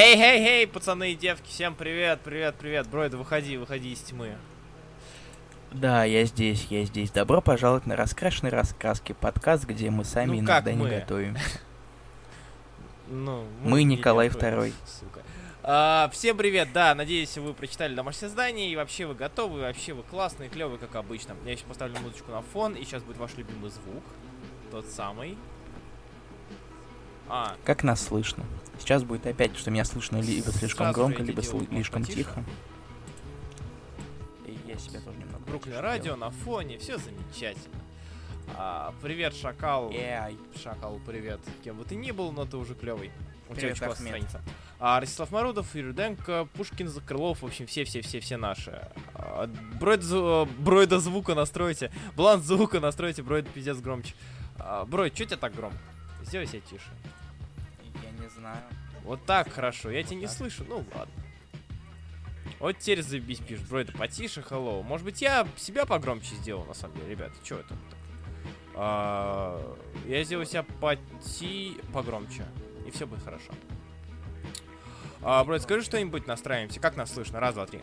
Эй, эй, эй, пацаны и девки, всем привет, привет, привет. Бройд, выходи, выходи из тьмы. Да, я здесь, я здесь. Добро пожаловать на раскрашенный раскраски подкаст, где мы сами Ну, иногда не мы? готовим. Ну, Мы не Николай сука. А, всем привет, да, надеюсь, вы прочитали домашнее задание, и вообще вы готовы, и вообще вы классные, клевые, как обычно. Я сейчас поставлю музычку на фон, и сейчас будет ваш любимый звук, тот самый. А, Как нас слышно? Сейчас будет опять, что меня слышно либо слишком громко, либо слишком тихо. И я себя тоже немного потише радио на фоне, все замечательно. А, привет, Шакал. Эй, Шакал, привет. Кем бы ты ни был, но ты уже клевый. У тебя очень классная страница. А, Ростислав Марудов, Юрий Руденко, Пушкин, Закрылов, в общем, все-все-все-все наши. А, Бройд, Бройда звука настройте. Баланс звука настройте, Бройд пиздец громче. А, Бройд, что тебя так громко? Сделай себя тише. Не знаю. Вот так хорошо, я тебя не так. слышу, ну ладно. Вот теперь заебись пишет, Бройда потише, hello. Может быть, я себя погромче сделал, на самом деле, ребята, что это? так? А, я сделаю себя поти... погромче, и все будет хорошо. А, Бройд, скажи что-нибудь, настраиваемся. Как нас слышно? Раз, два, три.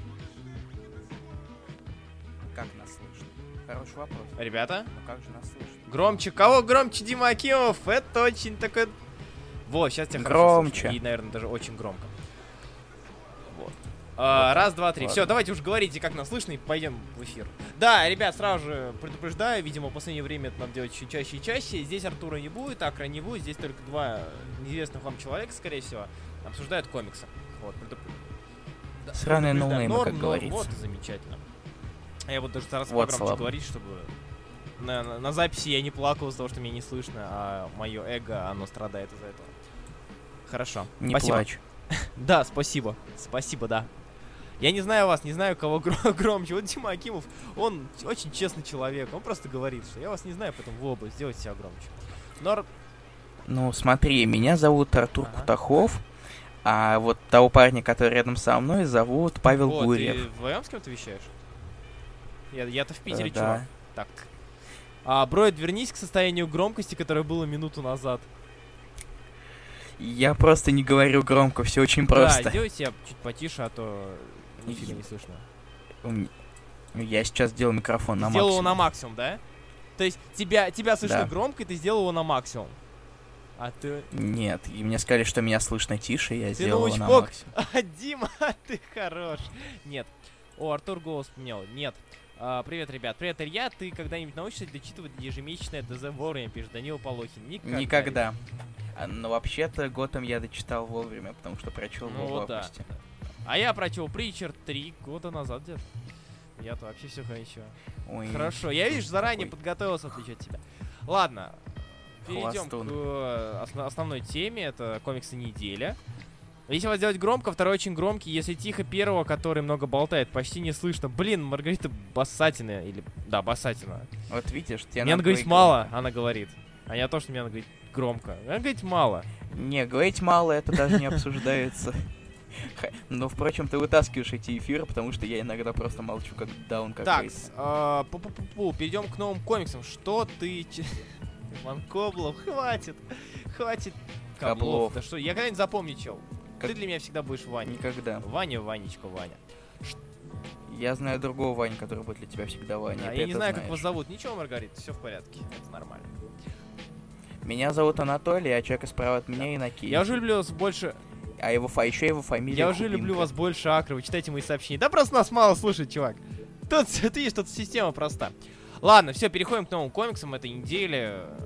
Как нас слышно? Хороший вопрос. Ребята, Ну как же нас слышно? громче. Кого громче, Дима Акимов? Это очень такой... Вот, сейчас тебя хорошо Громче. слышно. И, наверное, даже очень громко. Вот. А, раз, два, три. Ладно. Все, давайте уж говорите, как нас слышно, и пойдем в эфир. Да, ребят, сразу же предупреждаю, видимо, в последнее время это надо делать чуть чаще и чаще. Здесь Артура не будет, Акра не будет, здесь только два неизвестных вам человека, скорее всего, обсуждают комиксы. Вот, предуп- Да, Сраные предупреждаю. ноунеймы, Норм, как норм, говорится. Вот замечательно. А Я буду даже стараться Вот погромче говорить, чтобы на, на- на записи я не плакал из-за того, что меня не слышно, а мое эго, оно страдает из-за этого. Хорошо. Не Спасибо. плачь. Да, спасибо. Спасибо, да. Я не знаю вас, не знаю, кого гро- громче. Вот Дима Акимов, он очень честный человек. Он просто говорит, что я вас не знаю, поэтому вы оба сделайте себя громче. Но Ну, смотри, меня зовут Артур Ага. Кутахов, а вот того парня, который рядом со мной, зовут Павел вот, Гурьев. ты вдвоем с кем-то вещаешь? Я, я-то в Питере, Э, чувак. да. Так. А, Бройд, вернись к состоянию громкости, которое было минуту назад. Я просто не говорю громко, все очень Да, просто. сделай себя чуть потише, а то нифига не слышно. Я сейчас сделал микрофон на сделал его максимум. на максимум, да? То есть тебя, тебя слышно Да. громко, и ты сделал его на максимум. А ты... Нет, и мне сказали, что меня слышно тише, я Ты сделал его на максимум. А, Дима, ты хорош. Нет. О, Артур голос поменял. Нет. А, привет, ребят. Привет, Илья. Ты когда-нибудь научишься дочитывать ежемесячное ДЗ вовремя, пишет Данила Полохин. Никогда. Никогда. А, Но вообще-то Готэм я дочитал вовремя, потому что прочел Ну его в да. А я прочел Притчер три года назад где-то. Я-то вообще все хорошо. Ой, Хорошо, я, видишь, заранее какой подготовился отвечать тебя. Ладно, перейдем к э, осно- основной теме, это комиксы недели. Если вас делать громко, второй очень громкий. Если тихо, первого, который много болтает, почти не слышно. Блин, Маргарита Бассатина, или... Да, Бассатина. Вот видишь, тебе Мне надо говорить мало, громко. она говорит. А не то, что мне надо говорить громко. Надо говорить мало. Не, говорить мало, это даже не обсуждается. Но, впрочем, ты вытаскиваешь эти эфиры, потому что я иногда просто молчу, как даун Так, какой-то. с- а, перейдем к новым комиксам. Что ты... ч- Иван Коблов, хватит. Хватит. Коблов. Да что, я когда-нибудь запомню, чел. Как- Ты для меня всегда будешь Ваней. Никогда. Ваня, Ванечка, Ваня. Я знаю другого Ваню, который будет для тебя всегда Ваня. Да, я не знаю, как знаешь. вас зовут. Ничего, Маргарита, все в порядке. Это нормально. Меня зовут Анатолий, а человек справа от меня Иннокентий. Я уже люблю вас больше... А его, фа- еще его фамилия Я уже Кубинка. люблю вас больше, Акры. Вы читайте мои сообщения. Да просто нас мало слушать, чувак. Тут, ты видишь, тут система проста. Ладно, все, переходим к новым комиксам этой недели.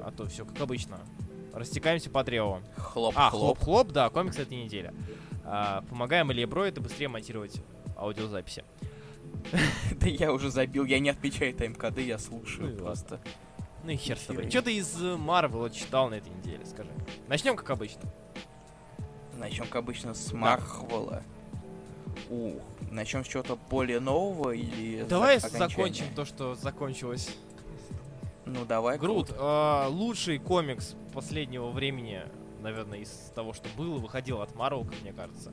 А то все, как обычно. Растекаемся по древу. Хлоп, А, хлоп. хлоп-хлоп, да, комикс этой недели. А, помогаем Илье Бро это быстрее монтировать аудиозаписи. Да я уже забил, я не отмечаю тайм-коды, я слушаю Ну просто. Ну и хер с тобой. Что ты из э, Марвела читал на этой неделе, скажи? Начнем как обычно. Начнем, как обычно, с Марвела. Ух, начнем с чего-то более нового или... Давай закончим то, что закончилось. Ну давай. Грут, э, лучший комикс последнего времени, наверное, из того, что было, выходил от Марвел, как мне кажется.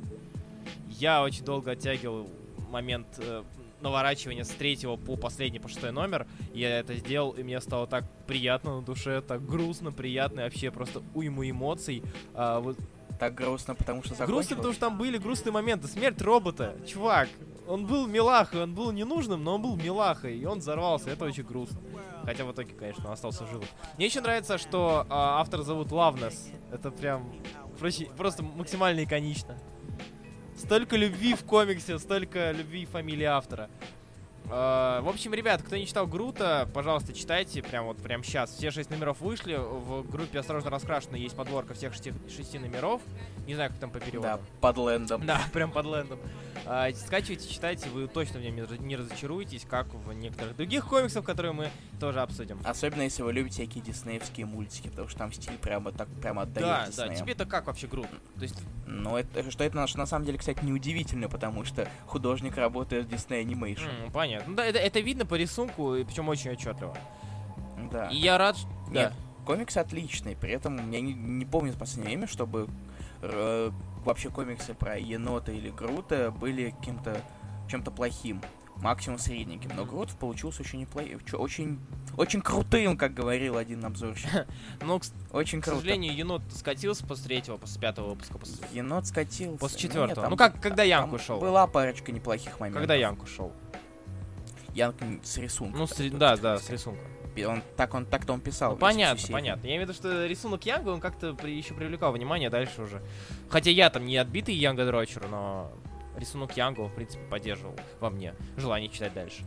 Я очень долго оттягивал момент э, наворачивания с третьего по последний, по шестой номер. Я это сделал, и мне стало так приятно на душе, так грустно, приятно, и вообще просто уйму эмоций. А, вот Так грустно, потому что закончилось. Грустно, потому что там были грустные моменты. Смерть робота. Чувак, он был милахой, он был ненужным, но он был милахой, и он взорвался. Это очень грустно. Хотя в итоге, конечно, он остался живым. Мне еще нравится, что а, автор зовут Лавнес. Это прям проще- просто максимально иконично. Столько любви в комиксе, столько любви фамилии автора. А, в общем, ребят, кто не читал Грута, пожалуйста, читайте прям вот прям сейчас. Все шесть номеров вышли. В группе «Осторожно раскрашено» есть подборка всех шести, шести номеров. Не знаю, как там по переводу. Да, под лэндом. Да, прям под лендом. А, скачивайте, читайте, вы точно в нем не раз- не разочаруетесь, как в некоторых других комиксах, которые мы тоже обсудим. Особенно если вы любите всякие диснеевские мультики, потому что там стиль прямо так прямо отдает Да, да, Диснеем. тебе-то как вообще груд? То есть, Но это, что это на, на самом деле, кстати, неудивительно, потому что художник работает в Disney Animation. м, понятно. Ну Да, это, это видно по рисунку, и причем очень отчетливо. Да. И я рад, ш- Нет, да. комикс отличный, при этом я не, не помню в последнее время, чтобы э, вообще комиксы про енота или Грута были каким-то чем-то плохим. Максимум средненьким. Но Грут получился очень неплохим, очень, очень крутым, как говорил один обзорщик. К, Очень к круто. сожалению, енот скатился после третьего, после пятого выпуска. После... Енот скатился. После Ну, четвертого. нет, там- Ну, как- когда Янг ушел. Была парочка неплохих моментов. Когда Янг ушел? Янг с рисунком. Ну, с да, да, с рисунком. Он, так он так-то он писал. Ну, понятно, понятно. Я имею в виду, что рисунок Янга, он как-то при, еще привлекал внимание дальше уже. Хотя я там не отбитый Янга Дрочер, но рисунок Янга, он, в принципе, поддерживал во мне желание читать дальше.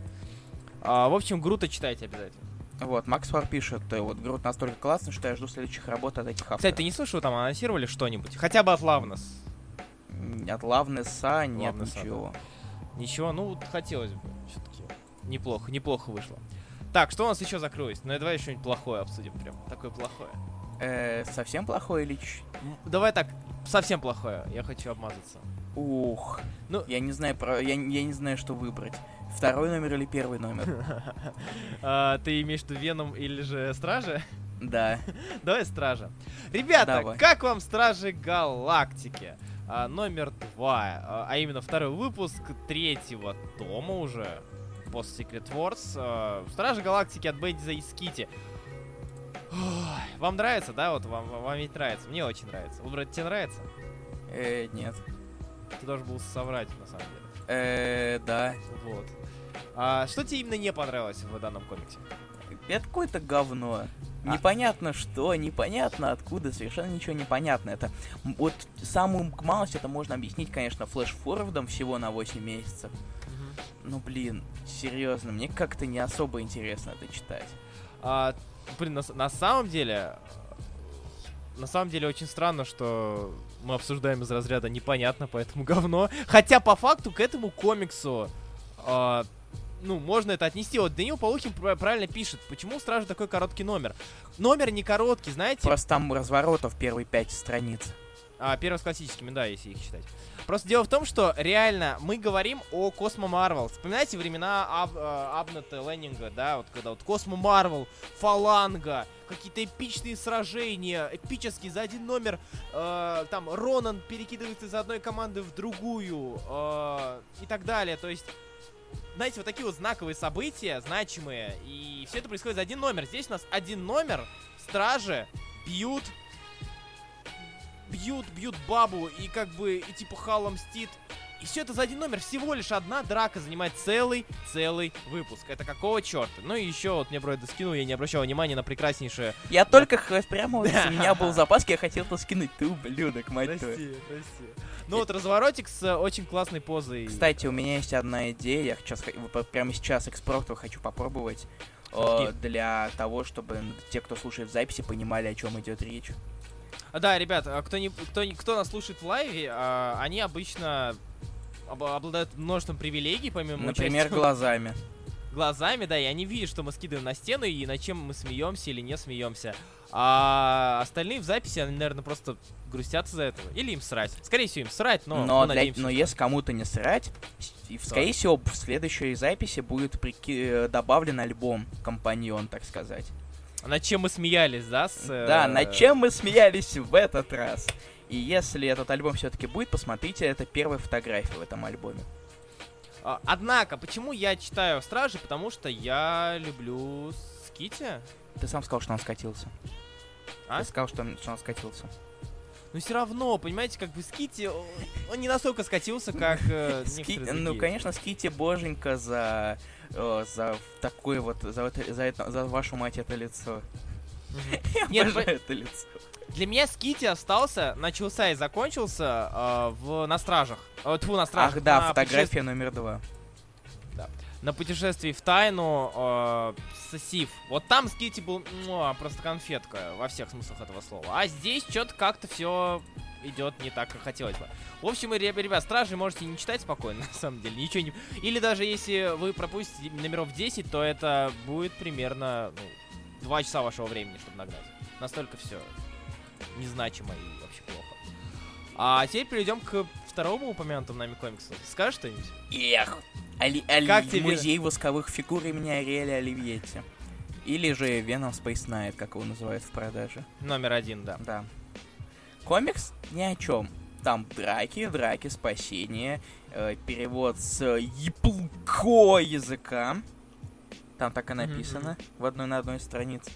А, в общем, Грута читайте обязательно. Вот, Макс Фар пишет, э, вот Грут настолько классный, что я жду следующих работ от этих авторов. Кстати, ты не слышал, там анонсировали что-нибудь? Хотя бы от Лавнес. От Лавнеса нет Лавнеса, ничего. Ничего, ну, вот хотелось бы все-таки. Неплохо, неплохо вышло. Так, что у нас еще закрылось? Ну, давай что-нибудь плохое обсудим прям. Такое плохое. Э, совсем плохой или М, Давай так, совсем плохое. Я хочу обмазаться. Ух. Ну- Я не знаю про. Я, я не знаю, что выбрать. Второй номер или первый номер? А, ты имеешь в виду Веном или же Стражи? Да. Давай Стража. Ребята, Давай. как вам Стражи Галактики? А, номер два, а, а именно второй выпуск третьего тома уже, Post Secret Wars. а, Стражи Галактики от Бендиза и Скити. Вам нравится, да? Вот вам, вам ведь нравится. Мне очень нравится. Вот, брат, тебе нравится? Э, нет. Ты должен был соврать, на самом деле. Э, да. Вот. А, что тебе именно не понравилось в данном комиксе? Это какое-то говно. А. Непонятно что, непонятно откуда, совершенно ничего не понятно. Это вот самую малость это можно объяснить, конечно, flash-forward ом всего на 8 месяцев. Ну блин, серьезно, мне как-то не особо интересно это читать. А, блин, на, на самом деле, на самом деле очень странно, что мы обсуждаем из разряда непонятно, поэтому говно. Хотя по факту к этому комиксу, а, ну, можно это отнести. Вот Данил Полухин пра- правильно пишет, почему у Стражи такой короткий номер. Номер не короткий, знаете, Просто там разворотов первые пять страниц. А, классическими, да, если их считать. Просто дело в том, что реально мы говорим о Космо Марвел. Вспоминайте времена Аб, э, Абнета Леннинга, да, вот когда вот Космо Марвел, Фаланга, какие-то эпичные сражения, эпические за один номер, э, там Ронан перекидывается из одной команды в другую э, и так далее. То есть, знаете, вот такие вот знаковые события, значимые, и все это происходит за один номер. Здесь у нас один номер, стражи бьют бьют, бьют бабу, и как бы, и типа Хала мстит. И все это за один номер. Всего лишь одна драка занимает целый, целый выпуск. Это какого черта? Ну и еще вот мне Бройда скинул, я не обращал внимания на прекраснейшее... Я только х- прямо вот у меня был запас, я хотел это скинуть, ты ублюдок, мать твою. прости. Ну вот разворотик с э, очень классной позой. Кстати, у меня есть одна идея, я сейчас, прямо сейчас экспорту хочу попробовать. э, для того, чтобы те, кто слушает записи, понимали, о чем идет речь. Да, ребят, а кто, не, кто, кто нас слушает в лайве, а, они обычно об- обладают множеством привилегий, помимо Например, участия- глазами. глазами, да, и они видят, что мы скидываем на стену и над чем мы смеемся или не смеемся. А остальные в записи, они, наверное, просто грустят из-за этого. Или им срать. Скорее всего, им срать, но, но, для- надеемся, но что- если кому-то не срать, и, скорее всего, в следующей записи будет прики- э, добавлен альбом, компаньон, так сказать. Над чем мы смеялись, да? С, э, Да, над чем мы смеялись в этот раз. И если этот альбом все-таки будет, посмотрите, это первая фотография в этом альбоме. а, Однако, почему я читаю Стражи? Потому что я люблю Скити. Ты сам сказал, что он скатился. А? Ты сказал, что он, что он скатился. Но все равно, понимаете, как бы Скити, он- не настолько скатился, как э, Ски- некоторые Ну, конечно, ските боженька за э, за такое вот за, это- за, это, за вашу мать это лицо. Я Нет, обожаю это лицо. Для меня Скити остался, начался и закончился э, в на стражах. Э, тьфу, на стражах. Ах да, на фотография номер два. На путешествии в тайну э, с Сив. Вот там Скити был муа, просто конфетка во всех смыслах этого слова. А здесь что-то как-то все идет не так, как хотелось бы. В общем, ре- ребят, стражи можете не читать спокойно, на самом деле. Ничего не... Или даже если вы пропустите номеров 10, то это будет примерно ну, 2 часа вашего времени, чтобы нагнать. Настолько все незначимо и вообще плохо. А теперь перейдем к второму упомянутому нами комиксу. Скажешь что-нибудь? Эх, Али- Али- Как тебе- музей восковых фигур имени Ариэля Оливьетти. Или же Venom Space Knight, как его называют в продаже. Номер один, да. Да. Комикс ни о чем. Там драки, драки, спасение, э, перевод с японского языка. Там так и написано в одной на одной странице.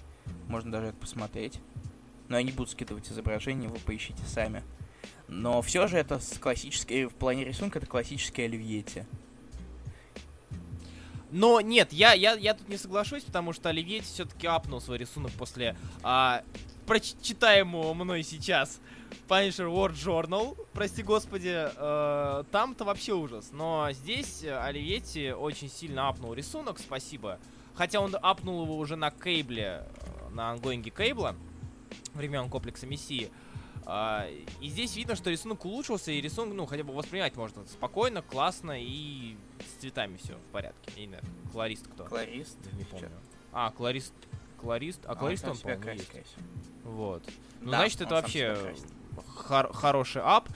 Можно даже это посмотреть. Но я не буду скидывать изображение, вы поищите сами. Но все же это с классической, в плане рисунка это классический Оливьетти. Но нет, я, я, я тут не соглашусь, потому что Оливьетти все-таки апнул свой рисунок после а, прочитаемого мной сейчас Punisher War Journal, прости господи, э, там-то вообще ужас. Но здесь Оливьетти очень сильно апнул рисунок, спасибо. Хотя он апнул его уже на кейбле, э, на ангоинге кейбла, времен комплекса Мессии. А, и здесь видно, что рисунок улучшился, и рисунок, ну, хотя бы воспринимать можно спокойно, классно, и с цветами все в порядке. Я не знаю, колорист кто? Кларист. Не помню. А, колорист. Колорист? А колорист он, по-моему, есть. Вот. Ну, Да, значит, он это вообще хор- хороший ап.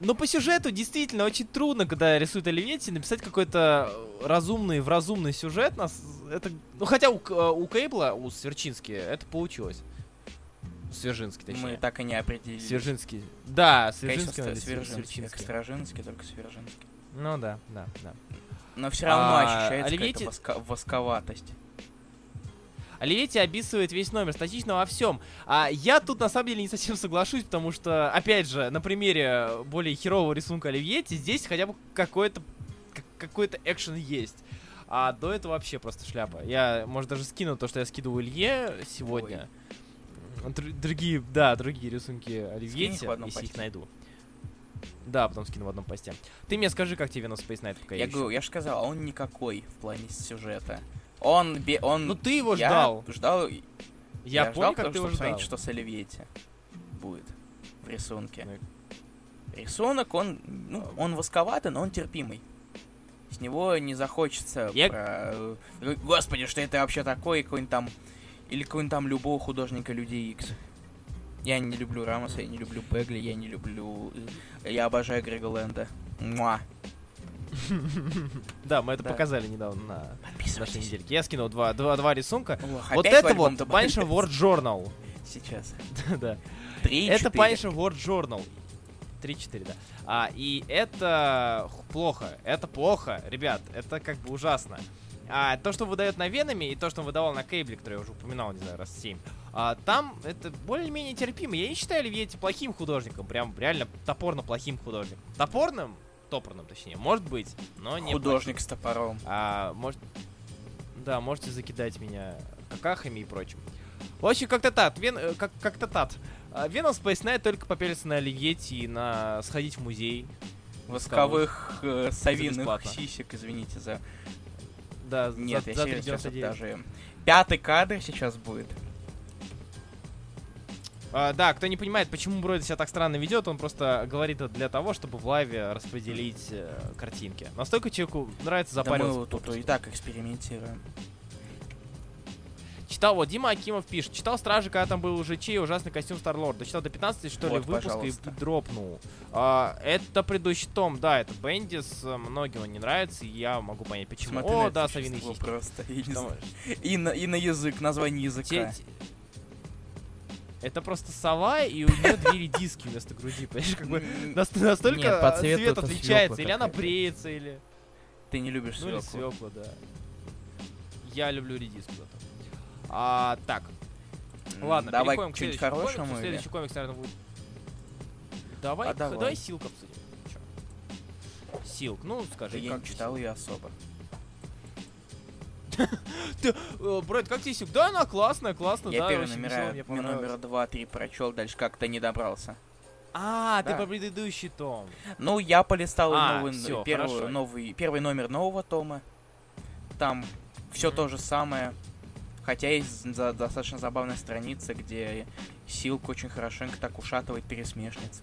Но по сюжету действительно очень трудно, когда рисует Оливьетти, написать какой-то э, разумный, в разумный сюжет. Нас, это, ну, хотя у, э, у Кейбла, у Сверчински, это получилось. Свержинский, точнее. Мы так и не определились. Свержинский. Да, Конечно, Свержинский. надо Свержинский, как Стражинский, только Свержинский. Ну да, да, да. Но все равно А, ощущается Оливьетти- какая-то восковатость. Оливьетти описывает весь номер, статично во всем. А я тут на самом деле не совсем соглашусь, потому что, опять же, на примере более херового рисунка Оливьетти, здесь хотя бы какой-то как- какой-то экшен есть. А до этого вообще просто шляпа. Я, может, даже скину то, что я скидывал Илье сегодня. Др- другие, да, другие рисунки их Оливьетти, если их посте. найду. Да, потом скину в одном посте. Ты мне скажи, как тебе Venom Space Knight пока Я говорю, я же сказал, он никакой в плане сюжета. Он, бе- он... Ну ты его я ждал. ждал. Я, ждал, помню, как потому ты его ждал. что с Оливьетти будет в рисунке. Ну Рисунок, он, ну, он восковатый, но он терпимый. С него не захочется Я- про... э, Господи, что это вообще такое? Какой-нибудь там... Или какой-нибудь там любого художника Людей Икс. Я не люблю Рамоса, я не люблю Бегли, я не люблю... э, Я обожаю Грега Лэнда. Муа. Да, мы это Да. показали недавно на нашей недельке. Я скинул два, два, два рисунка. Вот это вот. Punisher War Journal. Сейчас. да. Три, Это четыре. Punisher War Journal. 3-4, да. А, и это плохо. Это плохо, ребят. Это как бы ужасно. А то, что выдает на Веноме, и то, что он выдавал на Кейбле, который я уже упоминал, не знаю, раз 7, а, там это более-менее терпимо. Я не считаю Оливьетти плохим художником, прям реально топорно плохим художником. Топорным, топорным точнее, может быть, но не Художник с топором. а, может... Да, можете закидать меня какахами и прочим. В общем, как-то так. Вен... э, Как- как-то так. А, Venom Space Knight только попелится на Оливьетти и на сходить в музей. Восковых э, совиных сисек, извините за... Да, Нет, за, я за серьезно, сейчас 3,99. даже... Пятый кадр сейчас будет. А, да, кто не понимает, почему Бройд себя так странно ведет, он просто говорит это для того, чтобы в лайве распределить э, картинки. Настолько человеку нравится Да мы запариваться. тут и так экспериментируем. Читал, вот Дима Акимов пишет, читал Стражи, когда там был уже чей ужасный костюм Старлорда. Читал до 15 что ли Вот, выпуска пожалуйста. и дропнул. А, это предыдущий том, да, это Бендис, многим он не нравится, и я могу понять почему. Смотри О, да, совиные сиськи. просто. я не. И на, и на язык, название языка. те- те- Это просто сова, и у нее две редиски вместо груди, понимаешь, как бы настолько Нет, по цвету цвет отличается, или она бреется, или... Ты не любишь Ну или свеклу. свекла, да. Я люблю редиску зато. А, так, ладно, Давай переходим к следующему хорошему комиксу. или... Следующий комикс, наверное, будет... Давай, А давай. давай Силк обсудим. Чё? Силк, ну скажи, Да я как не тебе читал ее особо. Ты, э, Брэд, как тебе Силк? Да, она классная, классная, я да, первый номера, веселая, мне номер 2-3 прочел, дальше как-то не добрался. А, ты Да. по предыдущий том. Ну, я полистал А, новый, всё, первый, хорошо. новый, первый номер нового тома. Там все то же самое. Хотя есть за- достаточно забавная страница, где Силк очень хорошенько так ушатывает пересмешница.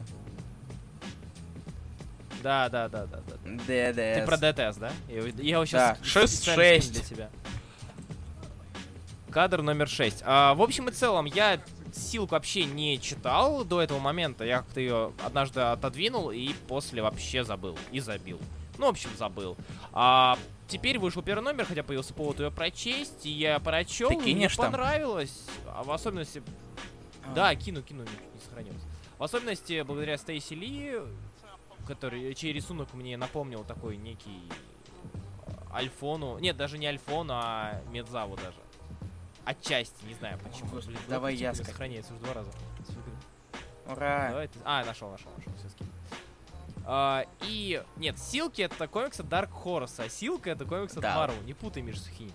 Да, да, да, да, да. ДДС. Ты про ДТС, да? Я, я его Да. сейчас специально скину шесть. для тебя. Кадр номер 6. А, в общем и целом, я Силк вообще не читал до этого момента. Я как-то ее однажды отодвинул и после вообще забыл. И забил. Ну, в общем, забыл. А теперь вышел первый номер, хотя появился повод ее прочесть, и я прочел, Ты и мне там? понравилось. А в особенности А. да, кину, кину, не, не сохранилось. В особенности благодаря Стейси Ли, который, чей рисунок мне напомнил такой некий э, Альфону. Нет, даже не Альфону, а Медзаву даже. Отчасти, не знаю почему. Господи, Блин, давай я сохраняется уже два раза. Ура! Давай ты- А, нашел, нашел, нашел, все скинул. А, и нет, Силки это комикс от Dark Horse, а Силка это комикс от Да. Marvel. Не путай между хинь.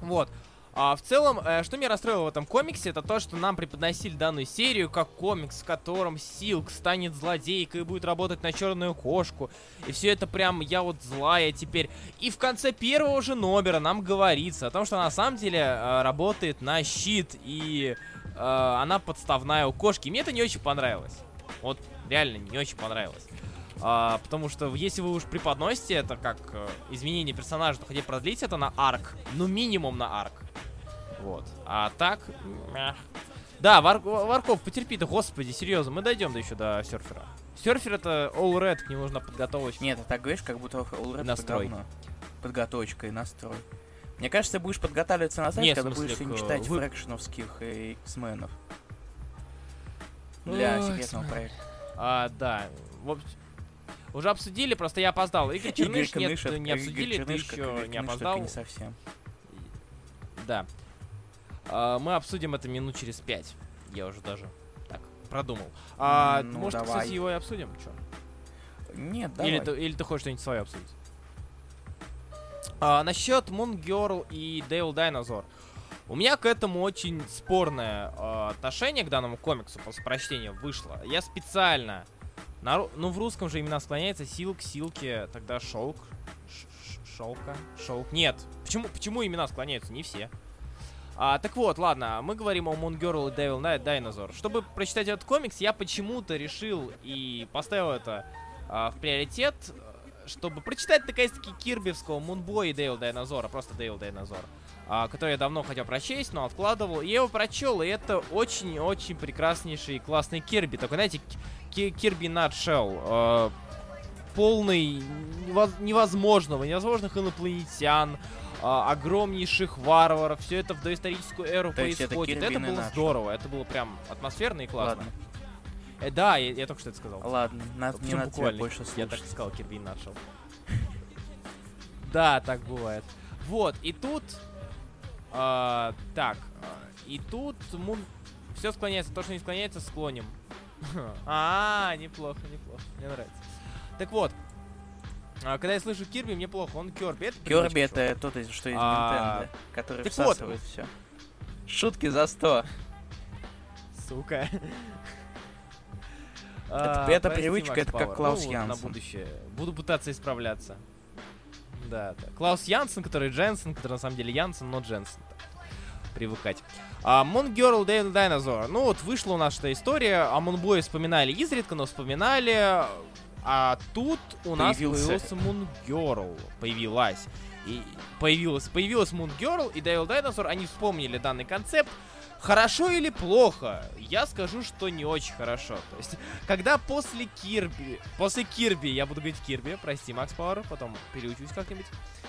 Вот. А в целом, э, что меня расстроило в этом комиксе, это то, что нам преподносили данную серию как комикс, в котором Силк станет злодейкой и будет работать на черную кошку. И все это прям, я вот злая теперь. И в конце первого же номера нам говорится о том, что она на самом деле э, работает на щит, и э, она подставная у кошки. И мне это не очень понравилось. Вот реально не очень понравилось. А, потому что если вы уж преподносите это как э, изменение персонажа, то хотя бы продлить это на арк. Ну, минимум на арк. Вот. А так... мях. Да, Вар- Варков, потерпи ты, господи, серьезно, мы дойдем до еще до серфера. Серфер это All Red, к нему нужна подготовочка. Нет, ты так говоришь, как будто All Red Настрой. это. Подготовочка и настрой. Мне кажется, ты будешь подготавливаться на в когда будешь сегодня к, читать вы- фрэкшеновских и X-менов. Для секретного проекта. А, да. В общем, уже обсудили, просто я опоздал. Игорь Черныш, Игорь нет, не обсудили, Игорь ты как еще Игорь не опоздал. не совсем. Да. А, мы обсудим это минут через пять. Я уже даже так продумал. А, Ну, может, давай. кстати, его и обсудим? Чё? Нет, давай. Или, ты, или ты хочешь что-нибудь свое обсудить? А, насчет Moon Girl и Devil Dinosaur. У меня к этому очень спорное э, отношение к данному комиксу после прочтения вышло. Я специально, на, ну в русском же имена склоняется Силк, Силки, тогда Шелк, Шелка, Шелк. Нет, почему, почему имена склоняются? Не все. А, так вот, ладно, мы говорим о Moon Girl и Devil Ni- Dinosaur. Чтобы прочитать этот комикс, я почему-то решил и поставил это а, в приоритет, чтобы прочитать наконец-таки кирбевского Мунбой и Дейл Дайнозора, просто Дейл Дайнозор, а, который я давно хотел прочесть, но откладывал. И я его прочел, и это очень-очень прекраснейший классный Кирби. Такой, знаете, Кирби Nutshell. э, полный невоз- невозможного, невозможных инопланетян, а, огромнейших варваров, все это в доисторическую эру То это происходит. Kirby Это было Nutshell. здорово, это было прям атмосферно и классно. Ладно, Э, да, я, я только что это сказал. ладно, надо, не надо тебя больше Я слушать. так и сказал, Кирби начал. Да, так бывает. Вот, и тут... а, так, а, и тут Мун... Все склоняется, то, что не склоняется, склоним. А, неплохо, неплохо, мне нравится. Так вот, а, когда я слышу Кирби, мне плохо, он Кирби. Это это тот, что из А, Nintendo, который так вот. всасывает все. Шутки за 100. Сука. Это- А, это привычка, Макс это как. Клаус Ну, вот Янсен. На будущее. Буду пытаться исправляться. Да, да. Клаус Янсен, который Дженсен, который на самом деле Янсен, но Дженсен. Привыкать. А, Moon Girl Day Dinosaur. Ну вот вышла у нас эта история. О Мунбое вспоминали изредка, но вспоминали. А тут у нас Появился. появился Moon Girl. Появилась. И появилась, появилась Moon Girl и Devil Dinosaur. Они вспомнили данный концепт. Хорошо или плохо? Я скажу, что не очень хорошо. То есть, когда после Кирби, после Кирби, я буду говорить Кирби, прости, Макс Пауэр, потом переучусь как-нибудь.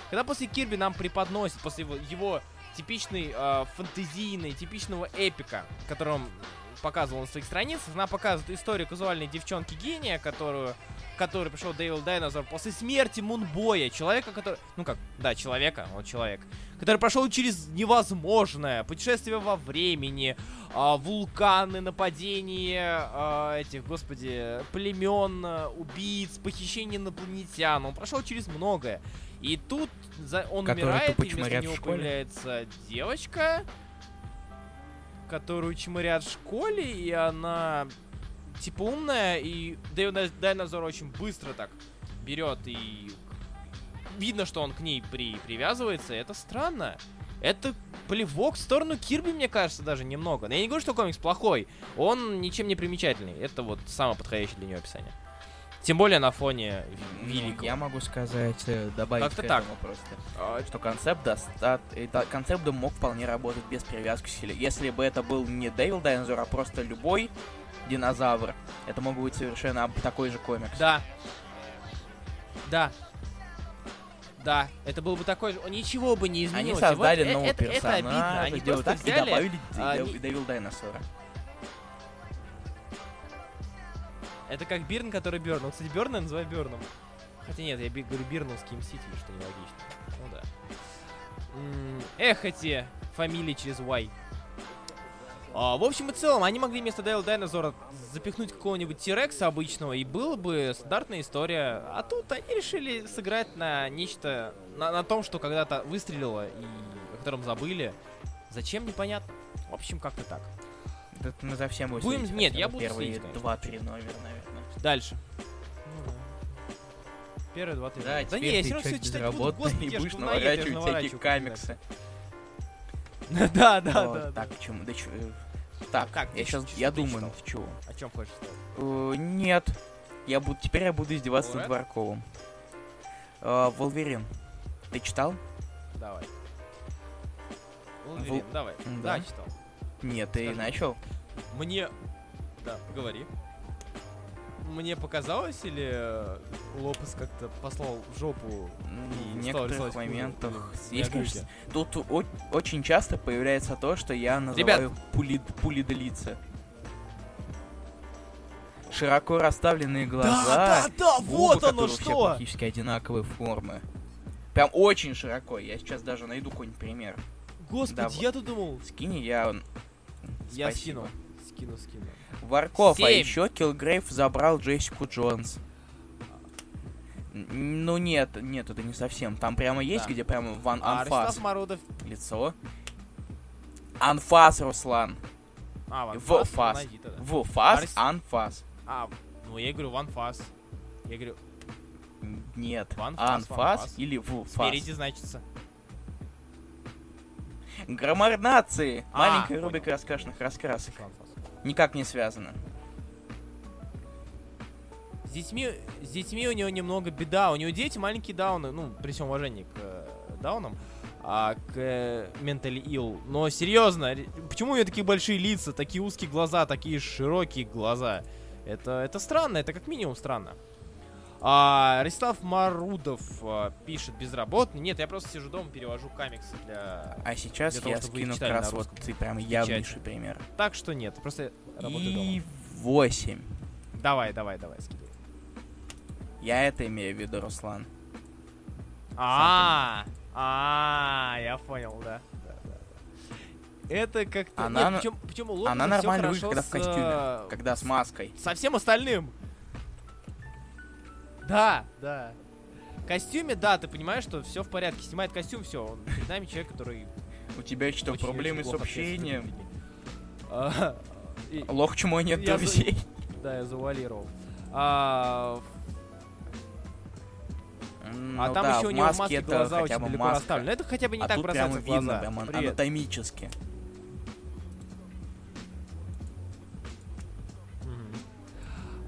Когда после Кирби нам преподносит, после его, его типичной э, фэнтезийной, типичного эпика, в котором показывала на своих страницах. Она показывает историю казуальной девчонки гения, которую который пришел Дэвил Дайнозор после смерти Мунбоя, человека, который, ну как, да, человека, он человек, который прошел через невозможное путешествие во времени, а, вулканы, нападения а, этих, господи, племен, убийц, похищение инопланетян. Он прошел через многое. И тут за, он Который умирает, и вместо него появляется девочка, которую чморят в школе, и она типа умная, и Дайнозор очень быстро так берет и видно, что он к ней при, привязывается, это странно. Это плевок в сторону Кирби, мне кажется, даже немного. Но я не говорю, что комикс плохой. Он ничем не примечательный. Это вот самое подходящее для него описание. Тем более на фоне Ну, великого. я могу сказать, э, добавить Как-то так. просто. Что концепт достат... концепт мог вполне работать без привязки к силе. Если бы это был не Дэвил Дайнозор, а просто любой динозавр, это мог быть совершенно такой же комикс. Да. Да. Да, это был бы такой же... Ничего бы не Они изменилось. И создали вот нового это, это персонажа, обидно. Они просто так, и взяли... добавили а, Дэвил Дайносора. Это как Бирн, который Бирн. Ну, кстати, Бирна я называю Бирном. Хотя нет, я говорю Бирновский мститель, что нелогично. Ну да. Эх, эти фамилии через Y. А, в общем и целом, они могли вместо Дэйл Дайнозора запихнуть какого-нибудь Тирекса обычного, и была бы стандартная история. А тут они решили сыграть на нечто, на, на том, что когда-то выстрелило, и о котором забыли. Зачем, непонятно. В общем, как-то так. Это мы за всем будем Будем- следить нет, я буду Первые два-три номера, наверное. Дальше. Первые два, три. Да, да не, я ты все равно все читать буду. Господи, и будешь наворачивать всякие комиксы. Да, да, да. Так, почему? Да чё, э, Так, Как? я Ты сейчас, я ты думаю, читал? чего? О чем хочешь сказать? Э, Нет. Я буду, теперь я буду издеваться над. Варковым. Э, Волверин. Ты читал? Давай. Вулверин, давай. Да. читал. Нет, ты Скажи. начал? Мне... Да, говори. Мне показалось, или э, Лопес как-то послал в жопу и В некоторых моментах есть, конечно? Тут о- очень часто появляется то, что я Ребят. называю пули, пулидлицы. Широко расставленные глаза. Да, да, да, вот оно что! практически одинаковой формы. Прям очень широко. Я сейчас даже найду какой-нибудь пример. Господи, Да, я тут думал... Скини я... Я Спасибо. скину. Скину, скину. Варков, а еще Килгрейв забрал Джессику Джонс. Ну нет, нет, это не совсем. Там прямо есть, Да. где прямо ван А, анфас Марудов... лицо. Анфас, Руслан. А, Ван В Фас, фас. найди тогда. В фас, Арс- анфас. А, ну я говорю Ван Фас. Я говорю, Нет, Ван фас, ван анфас фас. или в фас. спереди значится. Граммар нации. А, Маленькая понял. рубрика раскрашенных раскрасок. Никак не связано. С детьми, с детьми у него немного беда. У него дети маленькие дауны, ну, при всем уважении к э, даунам, а к э, mentally ill. Но серьезно, почему у него такие большие лица, такие узкие глаза, такие широкие глаза? Это, это странно, это как минимум странно. А, Ростислав Марудов а, пишет безработный. Нет, я просто сижу дома, перевожу комиксы для... А сейчас Для того, я скину как раз вот ты прям явнейший пример. Так что нет, просто работаю И дома. 8. Давай, давай, давай, скидывай. Я это имею в виду, Руслан. А, а, я понял, да. Это как-то. Она Нет, причем, причем у Она нормально выглядит, когда в костюме. Когда с маской. Со всем остальным. Да, да. В костюме, да, ты понимаешь, что все в порядке. Снимает костюм, все. Он перед нами человек, который. У тебя что, очень- проблемы очень с общением? А, и- Лох, чему нет Я за- друзей. Да, я завуалировал. А, Ну а там да, еще у него маске это глаза очень далеко маска. расставлены. Это хотя бы не а так тут прямо бросается в видно, глаза. прям ан- Привет. анатомически.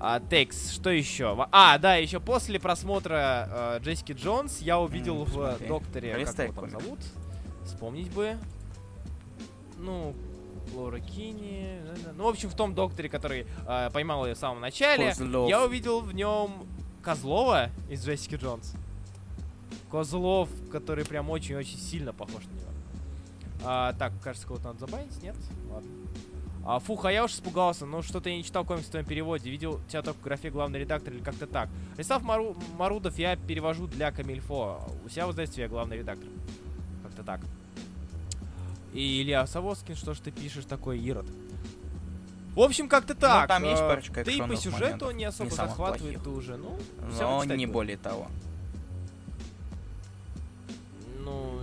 А, Текс, что еще? А, да, еще после просмотра э, Джессики Джонс я увидел М, в посмотри. докторе, как Пролистай его там зовут, вспомнить бы. Ну, Лора Кини. Ну, в общем, в том докторе, который э, поймал ее в самом начале, Козлов. я увидел в нем Козлова из Джессики Джонс. Козлов, который прям очень-очень сильно похож на него. А, так, кажется, кого-то надо забанить, нет? Ладно. А, фух, а я уж испугался, ну что-то я не читал комикс в твоем переводе, видел тебя только в графе главный редактор или как-то так. Рисав Мару... Марудов я перевожу для Камильфо, у себя в издательстве я главный редактор. Как-то так. И Илья Савоскин, что ж ты пишешь такой, Ирод? В общем, как-то так. Ну, там есть э, парочка Да и по сюжету не особо не захватывает плохих. уже. Ну, Но не будет. более того. Ну,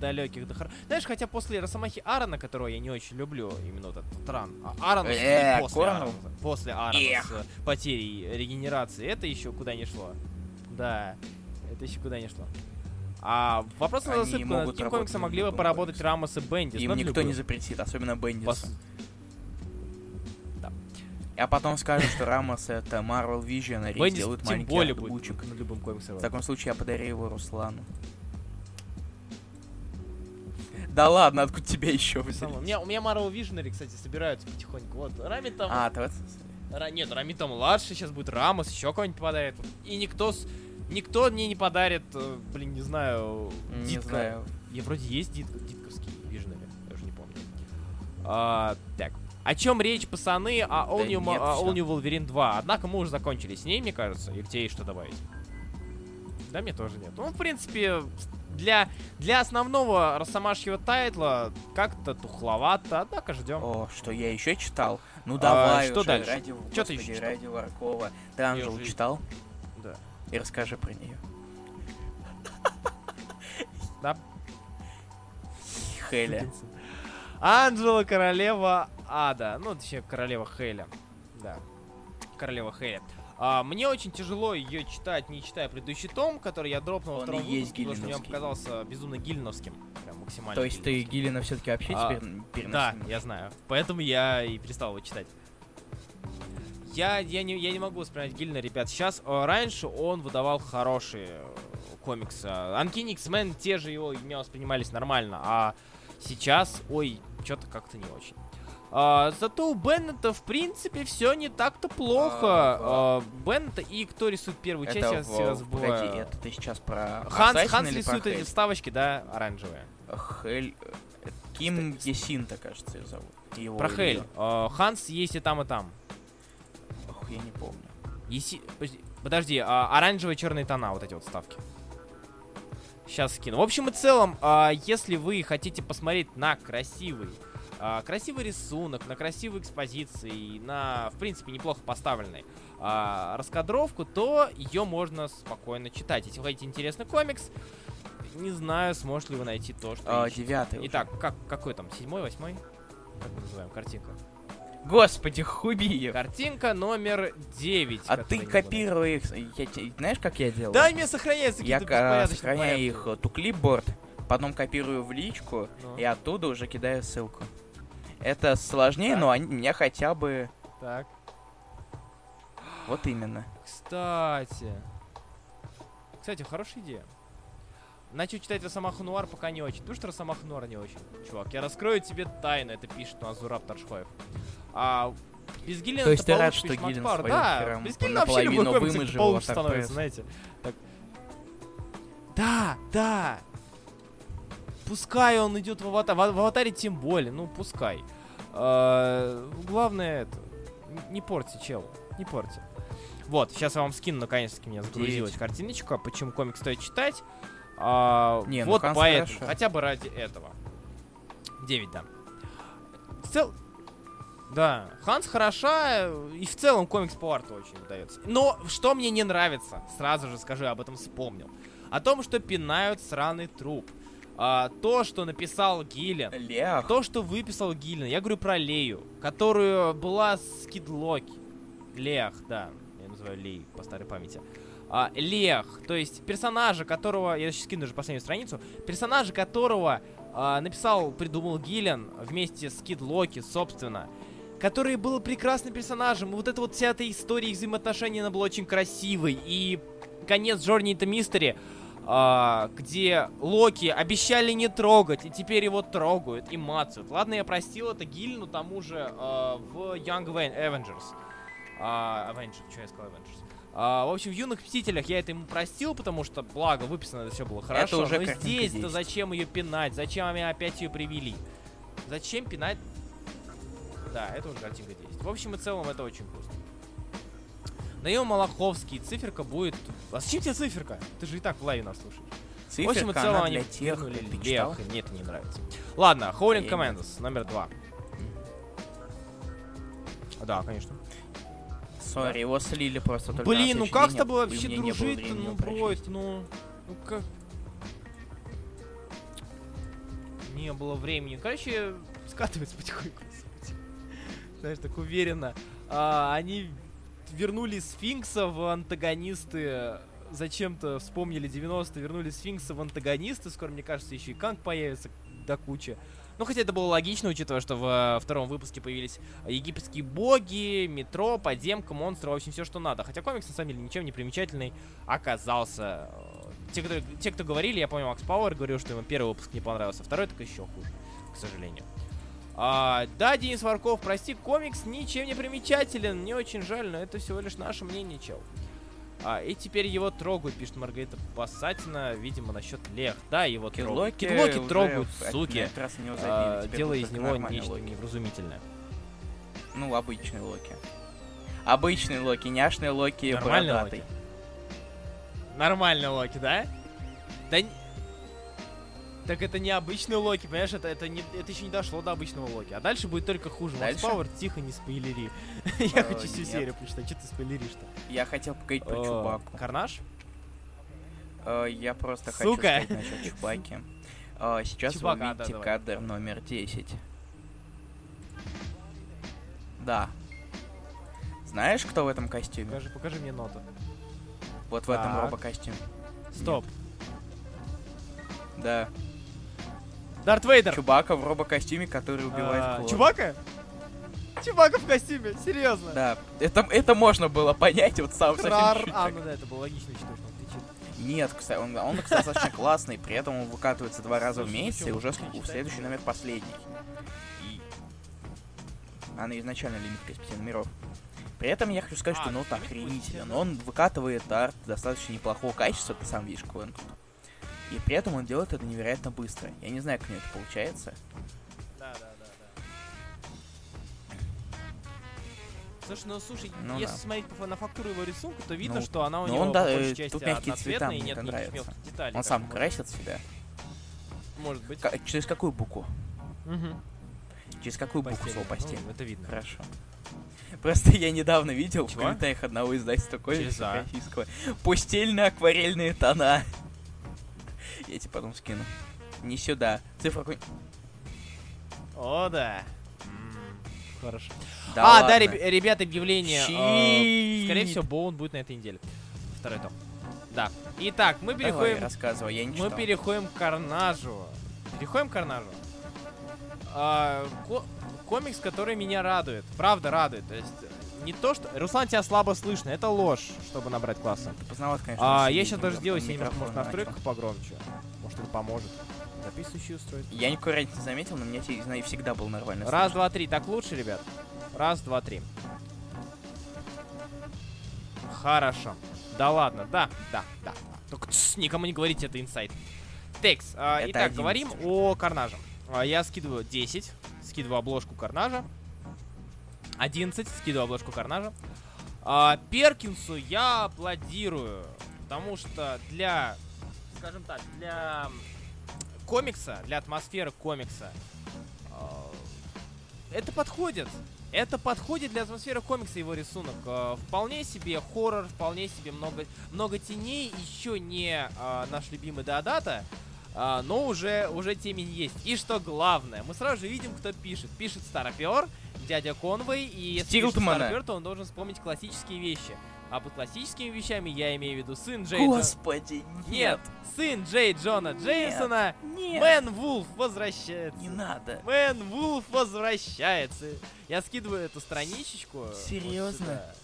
далеких до хор- Знаешь, хотя после Росомахи Аарона, которого я не очень люблю, именно вот этот ран, а Аарон Э, после? Аарона, после Аарона с потерей регенерации, это еще куда не шло. Да, это еще куда не шло. А вопрос на засыпку. Над каким комиксом могли бы поработать. Рамос и Бендис? Им никто не запретит, особенно Да. А потом скажут, что Рамос это Marvel Visionary и Бендис сделают маленький более будет над любым комиксом. В таком случае я подарю его Руслану. Да ладно, откуда тебя еще Самое. У взяли? меня, у меня Marvel Visionary, кстати, собираются потихоньку. Вот, Рами там... А, ты вот... Ра- Нет, Рами там младший, сейчас будет Рамос, еще кого-нибудь подарит. И никто с... Никто мне не подарит, э, блин, не знаю, Не Дитка. знаю. Я вроде есть Дит, Дитковский Вижнери, я уже не помню. А, так. О чем речь, пацаны? О All, Да New, нет, All. New Wolverine 2. Однако мы уже закончили с ней, мне кажется. Или тебе есть что добавить? Да, мне тоже нет. Ну, в принципе, для, для основного росомашьего тайтла как-то тухловато, однако ждем. О, что я еще читал? Ну А, давай что уже, дальше? ради, Чё ты господи, ещё читал? ради Варкова. Ты Анжелу уже- читал? Да. И расскажи про нее. Да. Хеля. Анджела, королева ада. Ну, точнее, королева Хеля. Да. Королева Хеля. А, мне очень тяжело ее читать, не читая предыдущий том, который я дропнул во Он втором и есть выпуске, потому что мне он показался безумно гильновским. Прям максимально То есть ты. Гиллина все-таки вообще А, теперь переносил? Да, я знаю. Поэтому я и перестал его читать. Я, я, не, я не могу вспоминать Гильна, ребят. Сейчас, э, раньше он выдавал хорошие э, комиксы. Uncanny X-Men, те же его меня воспринимались нормально. А сейчас, ой, что-то как-то не очень. А, зато у Беннета, в принципе, все не так-то плохо. А, А, Беннета и кто рисует первую часть, Это я всегда забываю. Погоди, это ты сейчас про Ханс, Ханс рисует эти вставочки, да, оранжевые. Хель... э, Ким Гесинта, кажется, ее зовут. Его Про Хель. А, Ханс есть и там, и там. Ох, я не помню. Еси... Подожди, подожди, а, оранжевые черные тона, вот эти вот ставки. Сейчас скину. В общем и целом, а, если вы хотите посмотреть на красивый, а, красивый рисунок, на красивые экспозиции, на, в принципе, неплохо поставленный а, раскадровку, то ее можно спокойно читать. Если вы хотите интересный комикс, не знаю, сможете ли вы найти то, что А, ищете. девятый уже. Итак, как, какой там? Седьмой, восьмой? Как мы называем? Картинка. Господи, Хубиев! Картинка номер 9. А ты копируй их. Я знаешь, как я делаю? Дай мне сохраняется Я какие-то сохраняю порядки. их э, to clipboard, потом копирую в личку Ну, и оттуда уже кидаю ссылку. Это сложнее, Так. но они, меня хотя бы... Так. Вот именно. Кстати. Кстати, хорошая идея. Начал читать Росомаху Нуар пока не очень. Потому что Росомаха Нуар не очень. Чувак, я раскрою тебе тайну, это пишет у нас Зураб Таршхоев. А без Гиллина То есть ты рад, что Гиллин своим Да, прям без Гиллина вообще любой комикс получше становится, Пресс. знаете. Так. Да, да. Пускай он идет в аватар. В аватаре тем более, ну пускай. А, главное это. Не порти, чел. Не порти. Вот, сейчас я вам скину, наконец-таки меня загрузилась Девять. картиночка, почему комик стоит читать. А, Не, ну вот Ханс поэтому, хорошо. хотя бы ради этого. 9, да. В цел... Да, Ханс хороша, и в целом комикс по арту очень удается. Но что мне не нравится, сразу же скажу, я об этом вспомнил. О том, что пинают сраный труп. А, то, что написал Гиллен. Лях. То, что выписал Гиллен. Я говорю про Лею, которую была с Кидлоки. Лех, да. Я называю Лей по старой памяти. А, Лех, то есть персонажа, которого... Я сейчас скину уже последнюю страницу. Персонажа, которого а, написал, придумал Гиллен вместе с Кид Локи, собственно. Который был прекрасным персонажем. И вот эта вот вся эта история их взаимоотношений, она была очень красивой. И конец Джорни это Мистери, где Локи обещали не трогать, и теперь его трогают и мацают. Ладно, я простил это Гиллину тому же а, в Young Aven- Avengers. А, Avengers, что я сказал Avengers? А, в общем, в Юных Мстителях я это ему простил, потому что, благо, выписано это все было хорошо. уже но здесь-то 10. зачем ее пинать? Зачем они опять ее привели? Зачем пинать Да, это уже картинка 10. В общем и целом, это очень круто. Наем Малаховский, циферка будет... А зачем тебе циферка? Ты же и так в лайве нас слушаешь. Циферка, в общем и целом, она они для тех, вернули ты читал? Это не нравится. Ладно, Howling Commandos, номер два. Да, конечно. Sorry, его слили просто только Блин, ну как с тобой вообще времени ну, Бройд, ну... Ну как... Не было времени. Короче, скатывается потихоньку. Знаешь, так уверенно. А, они вернули Сфинкса в антагонисты. Зачем-то вспомнили 90-е, вернули Сфинкса в антагонисты. Скоро, мне кажется, еще и Канг появится до кучи. Ну, хотя это было логично, учитывая, что в э, втором выпуске появились египетские боги, метро, подземка, монстры, в общем, все, что надо. Хотя комикс, на самом деле, ничем не примечательный оказался. Те, которые, те, кто говорили, я помню, Макс Пауэр говорил, что ему первый выпуск не понравился, второй так еще хуже, к сожалению. А, да, Денис Варков, прости, комикс ничем не примечателен, мне очень жаль, но это всего лишь наше мнение, чел. А, и теперь его трогают, пишет Маргарита Пассатина, видимо, насчет Лех. Да, его трогают. Кидлоки, трогают, суки. забили, А, делая из него нечто Локи. невразумительное. Ну, обычный Локи. Обычный Локи, няшный Локи, Нормальный бородатый. Локи? Нормальный Локи, да? Да Так это не обычный Локи, понимаешь, это, это, не, это еще не дошло до обычного Локи. А дальше будет только хуже. Дальше? Пауэр, тихо, не спойлери. Я Э, хочу всю серию прочитать. Что ты спойлеришь-то? Я хотел поговорить про Э, Чубаку. Карнаж? Э, Я просто хочу сказать насчет Чубаки. Сейчас вы увидите кадр номер 10. Да. Знаешь, кто в этом костюме? Покажи, покажи мне ноту. Вот в этом робокостюме. Стоп. Да. Дарт Вейдер! Чубака в робокостюме, который убивает А. Чубака? Чубака в костюме, серьезно. Да, это, это можно было понять, вот сам совсем Рар. А, ну да, это было логично, что он кричит. Нет, кстати, он, он, кстати, достаточно классный, при этом он выкатывается два раза в месяц, и уже следующий номер последний. И она изначально лимитка из пяти номеров. При этом я хочу сказать, А, что лимитка из охренителен. пяти, Он выкатывает арт достаточно неплохого качества, ты сам видишь, какой он тут. И при этом он делает это невероятно быстро. Я не знаю, как у него это получается. Да, да, да, да. Слушай, ну слушай, Ну если да. смотреть по- на фактуру его рисунка, то видно, Ну, что она у но него он, по да, большей э, части тут мягкие цвета и нет это никаких нравится. мелких деталей. Он сам красит себя. Может быть. Ка- через какую букву? Мгм. Через какую букву Постель. слово постель? Ну, это видно. Хорошо. Просто я недавно видел в Чего? комментариях одного издательства российского. Постельно-акварельные тона. Я тебе потом скину. Не сюда. Цифра какой... О, да. Хорошо. Да а, ладно. да, реб- ребят, объявление. э. Скорее всего, Боун будет на этой неделе. Второй том. Да. Итак, мы Давай, переходим рассказывай, я не Мы читал. переходим к Карнажу. Переходим к Карнажу. А, ко- комикс, который меня радует. Правда радует. То есть не то, что... Руслан, тебя слабо слышно. Это ложь, чтобы набрать класса. Ты познават, конечно. А, я сейчас даже сделаю себе может, настройку начал. погромче. Может, это поможет. Записывающий устройство. Я никакой разницы не заметил, но мне знаю, всегда был нормально. Раз, слышно. два, три. Так лучше, ребят? Раз, два, три. Хорошо. Да ладно, да, да, да. Только тс, никому не говорите, это инсайт. Текс. а, итак, 11 говорим уже. о Карнаже. А, я скидываю 10, скидываю обложку Карнажа. 11, скидываю обложку Карнажа. А, Перкинсу я аплодирую, потому что для, скажем так, для комикса, для атмосферы комикса, а, это подходит. Это подходит для атмосферы комикса его рисунок. Э, Вполне себе хоррор, вполне себе много, много теней. Еще не а, наш любимый Деодата, а, но уже, уже темень есть. И что главное, мы сразу же видим, кто пишет. Пишет Старпер, дядя Конвей, и если Стилтмана. Старпер, то он должен вспомнить классические вещи. А под классическими вещами я имею в виду сын Джей Господи, Нет, сын Джей Джона Джеймсона, Нет, Мэн Вулф возвращается. не надо. Мэн Вулф возвращается. Я скидываю эту страничечку. вот Серьезно? сюда.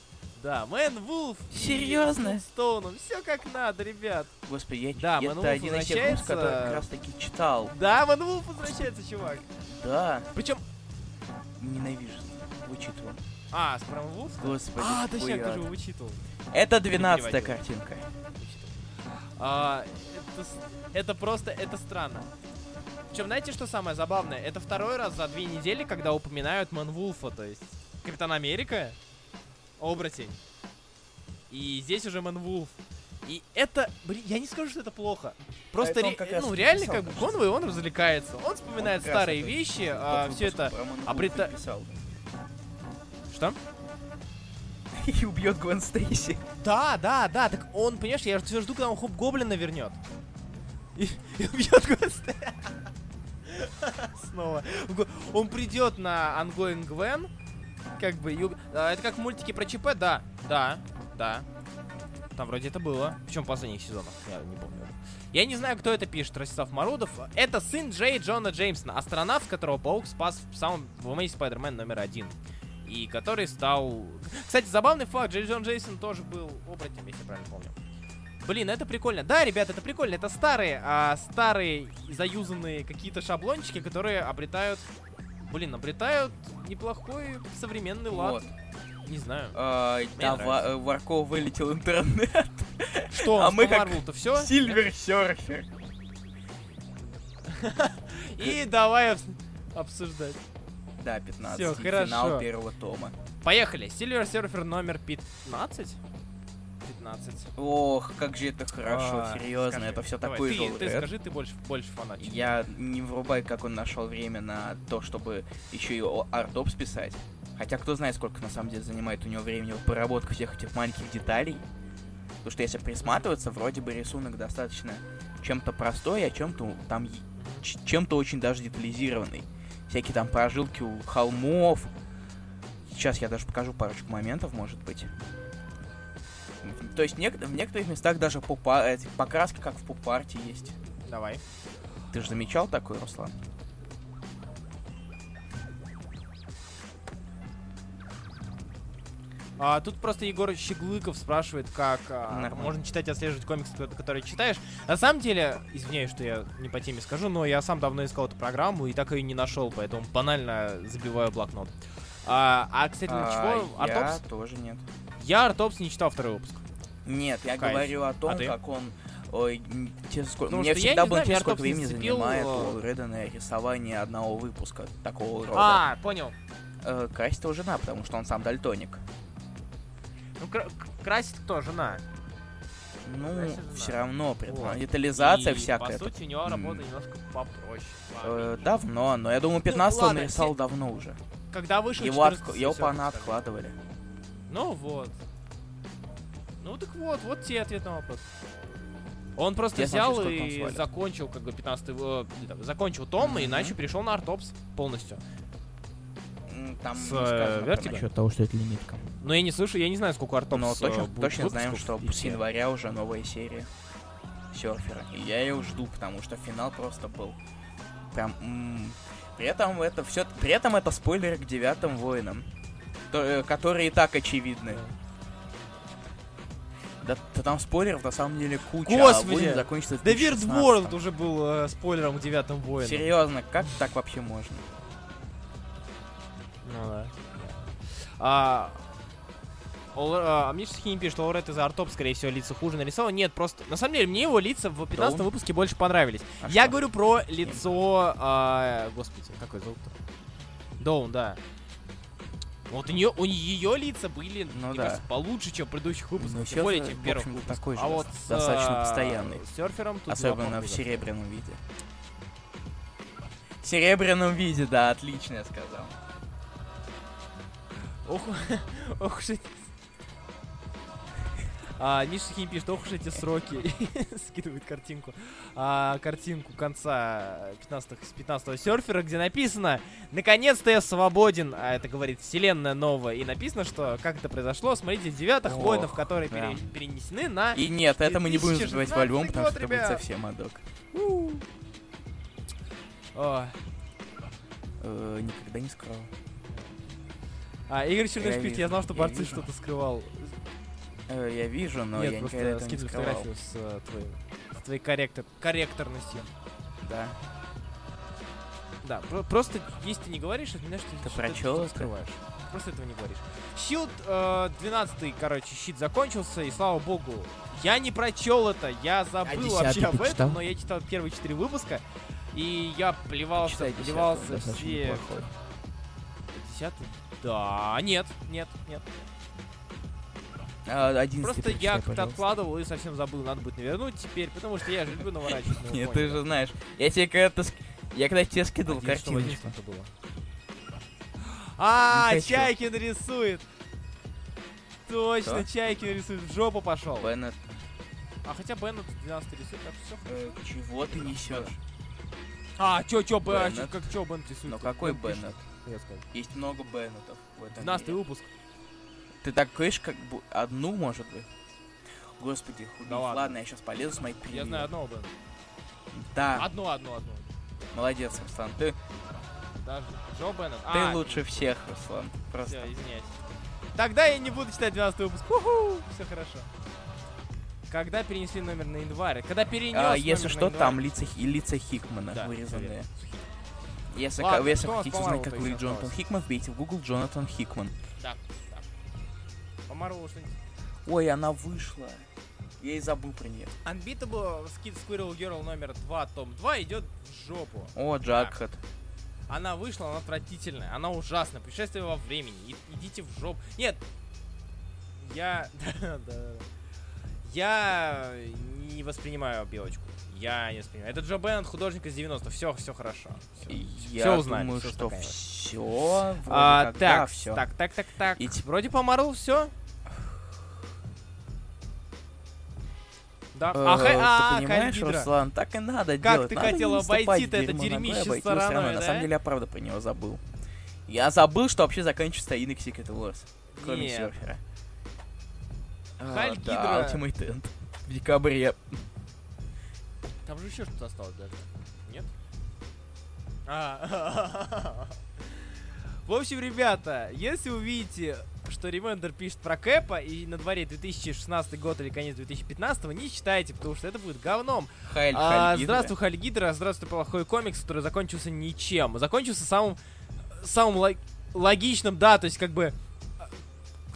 Да, Мэн Вулф. Серьезно? Стоуном. Все как надо, ребят. Господи, я Да, это Мануэлл один из тех груз, возвращается. который как раз таки читал. Да, Мэн Вулф возвращается, чувак. Да, Причем. Ненавижу. Вычитывал. А, с Вулф? Господи, А, точняк, ты же его вычитывал. Это 12 переводил. картинка. А, это, это просто, это странно. Причем, знаете, что самое забавное? Это второй раз за две недели, когда упоминают Манвулфа, то есть Капитан Америка, оборотень. И здесь уже Манвулф. И это, блин, я не скажу, что это плохо. Просто, он ре- как ну, реально, писал, как бы. Конвой, он развлекается. Он вспоминает раз старые это вещи, а все это... Манвулфа обрета-. Что? И убьет Гвен Стейси. Да, да, да, так он, понимаешь, я все жду, когда он Хоп Гоблина вернет. И, и убьет Гвен Снова. Го- Он придет на Ongoing Гвен, как бы, и а, это как в мультике про ЧП, да, да, да. Там вроде это было. В последних сезонах, я не помню. Я не знаю, кто это пишет, Ростислав Марудов. Это сын Джей Джона Джеймсона, астронавт, которого Паук спас в самом в Amazing Spider-Man номер один. И который стал... Кстати, забавный факт, Джей Джон Джейсон тоже был оборотнем, если я правильно помню. Блин, это прикольно. Да, ребята, это прикольно. Это старые, а, старые заюзанные какие-то шаблончики, которые обретают... Блин, обретают неплохой современный лад. Вот. Не знаю. А, Да, нравится. Ва- э, Варков вылетел интернет. Что, а мы как то все? Сильвер Серфер. И давай обс- обсуждать. Да, 15. Всё, Финал хорошо. первого тома. Поехали. Silver Surfer номер 15? 15. Ох, как же это хорошо, А, серьезно, скажи. это все Давай, такой ты, же ты скажи, ты больше, больше фанат. Я не врубай, как он нашел время на то, чтобы еще и артоп списать. Хотя кто знает, сколько на самом деле занимает у него времени вот поработка всех этих маленьких деталей. Потому что если присматриваться, вроде бы рисунок достаточно чем-то простой, а чем-то там чем-то очень даже детализированный. Всякие там прожилки у холмов. Сейчас я даже покажу парочку моментов, может быть. То есть нек- в некоторых местах даже попа- покраски, как в поп-арте, есть. Давай. Ты же замечал такой, Руслан? А, тут просто Егор Щеглыков спрашивает, как а, можно читать и отслеживать комиксы, ко- которые читаешь. На самом деле, извиняюсь, что я не по теме скажу, но я сам давно искал эту программу и так ее не нашел, поэтому банально забиваю блокнот. А, а кстати, на А, чего? я Артопс? тоже нет. Я Артопс не читал второй выпуск. Нет, я Кайф. говорю о том, А ты? как он... Ой, те сколько... Потому Мне я всегда было интересно, сколько времени зацепил, занимает а- у Редена рисование одного выпуска такого рода. А, понял. Э, красит его жена, потому что он сам дальтоник. Ну, кра- красит кто? Жена. Ну, Красит жена. все равно, Вот. детализация И, всякая. По сути, у него работа немножко попроще. Э, давно, но я думаю, 15 он ладно, нарисовал те- давно уже. Когда вышел Его, 14 отк- его пана откладывали. Ну вот. Ну так вот, вот тебе ответ на вопрос. Он просто Я взял он и закончил, как бы, 15 э, закончил том, и Мгм. иначе перешел на артопс полностью. М, Там С, э, Vertigo? про насчет того, что это лимитка. Но я не слышу, я не знаю, сколько артопс Но э, точно, будет точно знаем, что с января уже новая серия серфера. И я ее жду, потому что финал просто был прям. м, При этом это все. При этом это спойлеры к девятым воинам. то- э, которые и так очевидны. Да, да там спойлеров на самом деле куча. Господи! А закончится в Да Weird 2016. World уже был э, спойлером к девятым воинам. Серьезно, как так вообще можно? Ну да. А, Ол- а, Миша Сахини пишет, что Олред из Артоп, скорее всего, лица хуже нарисован. Нет, просто... На самом деле, мне его лица в 15 он- выпуске больше понравились. А Я что? говорю про лицо... а, господи, какой зовут-то? Доун, да. Вот у нее, у ее лица были, Ну мне да. кажется, получше, чем в предыдущих выпусках, Ну, тем более, чем в первых выпусках. такой же а вот с, достаточно а, постоянный. с серфером тут Особенно в серебряном виде. В серебряном виде, да, отлично я сказал. Ох, ох уж эти... А, Миша Хим пишет, ох уж эти сроки. Скидывает картинку. А, картинку конца 15 с 15 серфера, где написано Наконец-то я свободен. А это говорит вселенная новая. И написано, что как это произошло. Смотрите, девятых Ох, воинов, которые да. пере- перенесены на... И нет, это мы не будем забивать в 2016 альбом, потому год, что это будет ребят. совсем адок. О. Э, никогда не скрывал. А, Игорь Черныш пишет, я знал, что борцы что-то скрывал. Э, я вижу, но Нет, я никогда просто скидывали скрывал. фотографию с э, твоей, с твоей корректор, корректорностью. Да. Да, про- просто если ты не говоришь, это значит, что Ты что про что чё это? скрываешь. Просто этого не говоришь. Щит, э, 12 короче, щит закончился, и слава богу, я не прочел это, я забыл десятый вообще об ты этом, но я читал первые четыре выпуска, и я плевался, Читай плевался все... Десятый? Да, нет, нет, нет. А, одиннадцатый Просто я как-то откладывал и совсем забыл, надо будет навернуть теперь, потому что я же люблю наворачивать. Нет, ты же знаешь. Я тебе когда-то... Я когда тебе скидывал Один, картиночку. А. Чайкин рисует. Точно? Чайкин рисует. В жопу пошел. Беннет, А хотя Беннет 12 рисует, так все э, чего ты несешь? А, чё, чё, Беннет. как чё Беннет рисует? Ну какой Беннет? Я сказал. Есть много Беннетов в этом 12 мире. выпуск. Ты так говоришь, как бы одну, может быть? Господи, хубив. Да ладно. ладно. я сейчас полезу смотреть Я превью. знаю одного Беннета. Да, Одну, одну, одну. молодец, Руслан. Ты, Даже Джо Беннет. ты А, лучше всех, Руслан. Просто. Все, извиняюсь. Тогда я не буду читать 12 выпуск. Все хорошо. Когда перенесли номер на январь? Когда перенес А, если номер что, на там январь? лица, и лица Хикмана Да, вырезанные. верно. Если, Ладно, ка- если хотите узнать, как выглядит Джонатан? Хикман, вбейте в Google Джонатан Хикман. Так, так. По Марвелу что-нибудь? Ой, она вышла. Я и забыл про нее. Unbeatable Skid Squirrel Girl номер 2, том 2 идет в жопу. О, Джакхат. Она вышла, она отвратительная, она ужасная. Путешествие во времени. И- идите в жопу. Нет. Я... да, да. Я не воспринимаю белочку. Я не воспринимаю. Это Джо Беннет, художник из 90-х. Все, все хорошо. Все, Я узнали, думаю, всё что все. А, так, все. так, так, так, так. И Вроде по Марвел все. Да. Э, а, а, ты понимаешь, Хайль Гидра. Руслан, так и надо Как делать. ты Надо хотел обойти-то это дерьмище ногой, стороной. На да? самом деле, я правда про него забыл. Я забыл, что вообще заканчивается Inc Secret Wars. Кроме Нет. серфера. А, Хайль да, Гидра- Ultimate End. В декабре. Там же еще что-то осталось даже. Нет? А. В общем, ребята, если увидите, что Ремендер пишет про Кэпа, и на дворе 2016 год или конец 2015, не читайте, потому что это будет говном. Хайль, А, здравствуй, Халь Гидра, здравствуй, плохой комикс, который закончился ничем. Закончился самым, самым лог- логичным, да, то есть как бы а,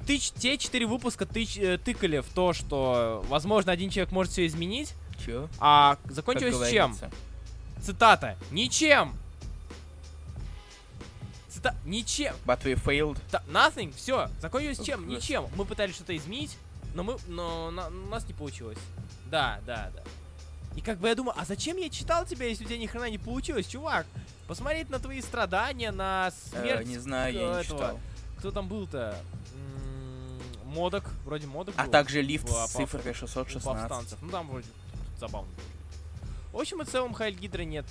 ты, те четыре выпуска тыч- э, тыкали в то, что, возможно, один человек может все изменить, Чё? а закончилось чем? Цитата. Ничем. Цита... Ничем. But we failed. Та- Nothing. Все. Закончилось чем? Ничем. Мы пытались что-то изменить, но мы, но на- у нас не получилось. Да, да, да. И как бы я думаю, а зачем я читал тебя, если у тебя ни хрена не получилось, чувак? Посмотреть на твои страдания, на Э, смерть. не знаю, я не этого. читал. Кто там был-то? Модок, вроде Модок А был. также лифт с цифрой у 616. повстанцев. Ну там вроде забавно. В общем и целом Хайль Гидра нет.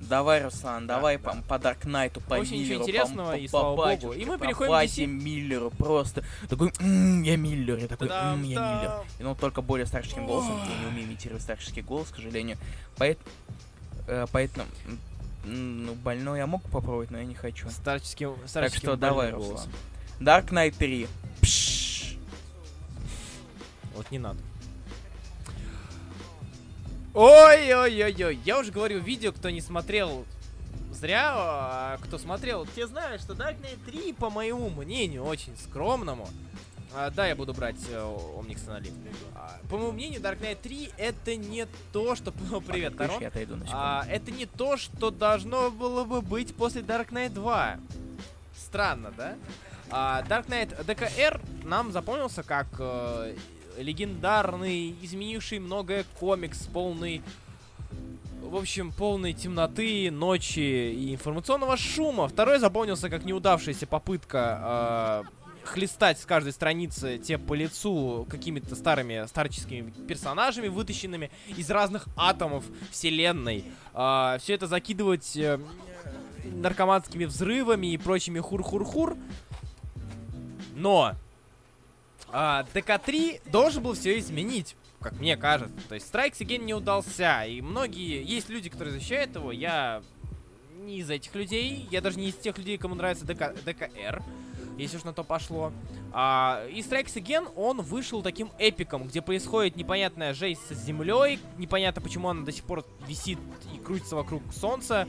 Давай, Руслан, Да, давай да. по, по Dark Knight, по Очень Миллеру, по- интересного, по, и по слава богу. батюшке, И мы по переходим к Васе DC. Миллеру, просто такой, «М, я Миллер, я такой, «М, я. Миллер. И ну только более старческим голосом, я не умею имитировать старческий голос, к сожалению. Э, Поэтому, м, ну, больной я мог попробовать, но я не хочу. Старческим, Так старческим что давай, Руслан. Dark Knight 3. Пшшш. Вот не надо. Ой-ой-ой-ой, я уже говорю, видео, кто не смотрел, зря, а кто смотрел, те знают, что Dark Knight 3, по моему мнению, очень скромному, а, да, я буду брать э, Omnix на лифт. А, по моему мнению, Dark Knight 3 это не то, что... Привет, Тарон. Я отойду на. А, это не то, что должно было бы быть после Dark Knight 2. Странно, да? А, Dark Knight DKR нам запомнился как э, легендарный, изменивший многое комикс, полный, в общем, полной темноты, ночи и информационного шума. Второй запомнился как неудавшаяся попытка э, хлестать с каждой страницы те по лицу какими-то старыми старческими персонажами, вытащенными из разных атомов вселенной. все это закидывать э, наркоманскими взрывами и прочими хур-хур-хур. Но а, ДК-3 должен был все изменить, как мне кажется. То есть Strikes Again не удался, и многие... Есть люди, которые защищают его, я не из этих людей, я даже не из тех людей, кому нравится ДК, ДКР, если уж на то пошло. А, и Strikes Again, он вышел таким эпиком, где происходит непонятная жесть с землей, непонятно, почему она до сих пор висит и крутится вокруг солнца.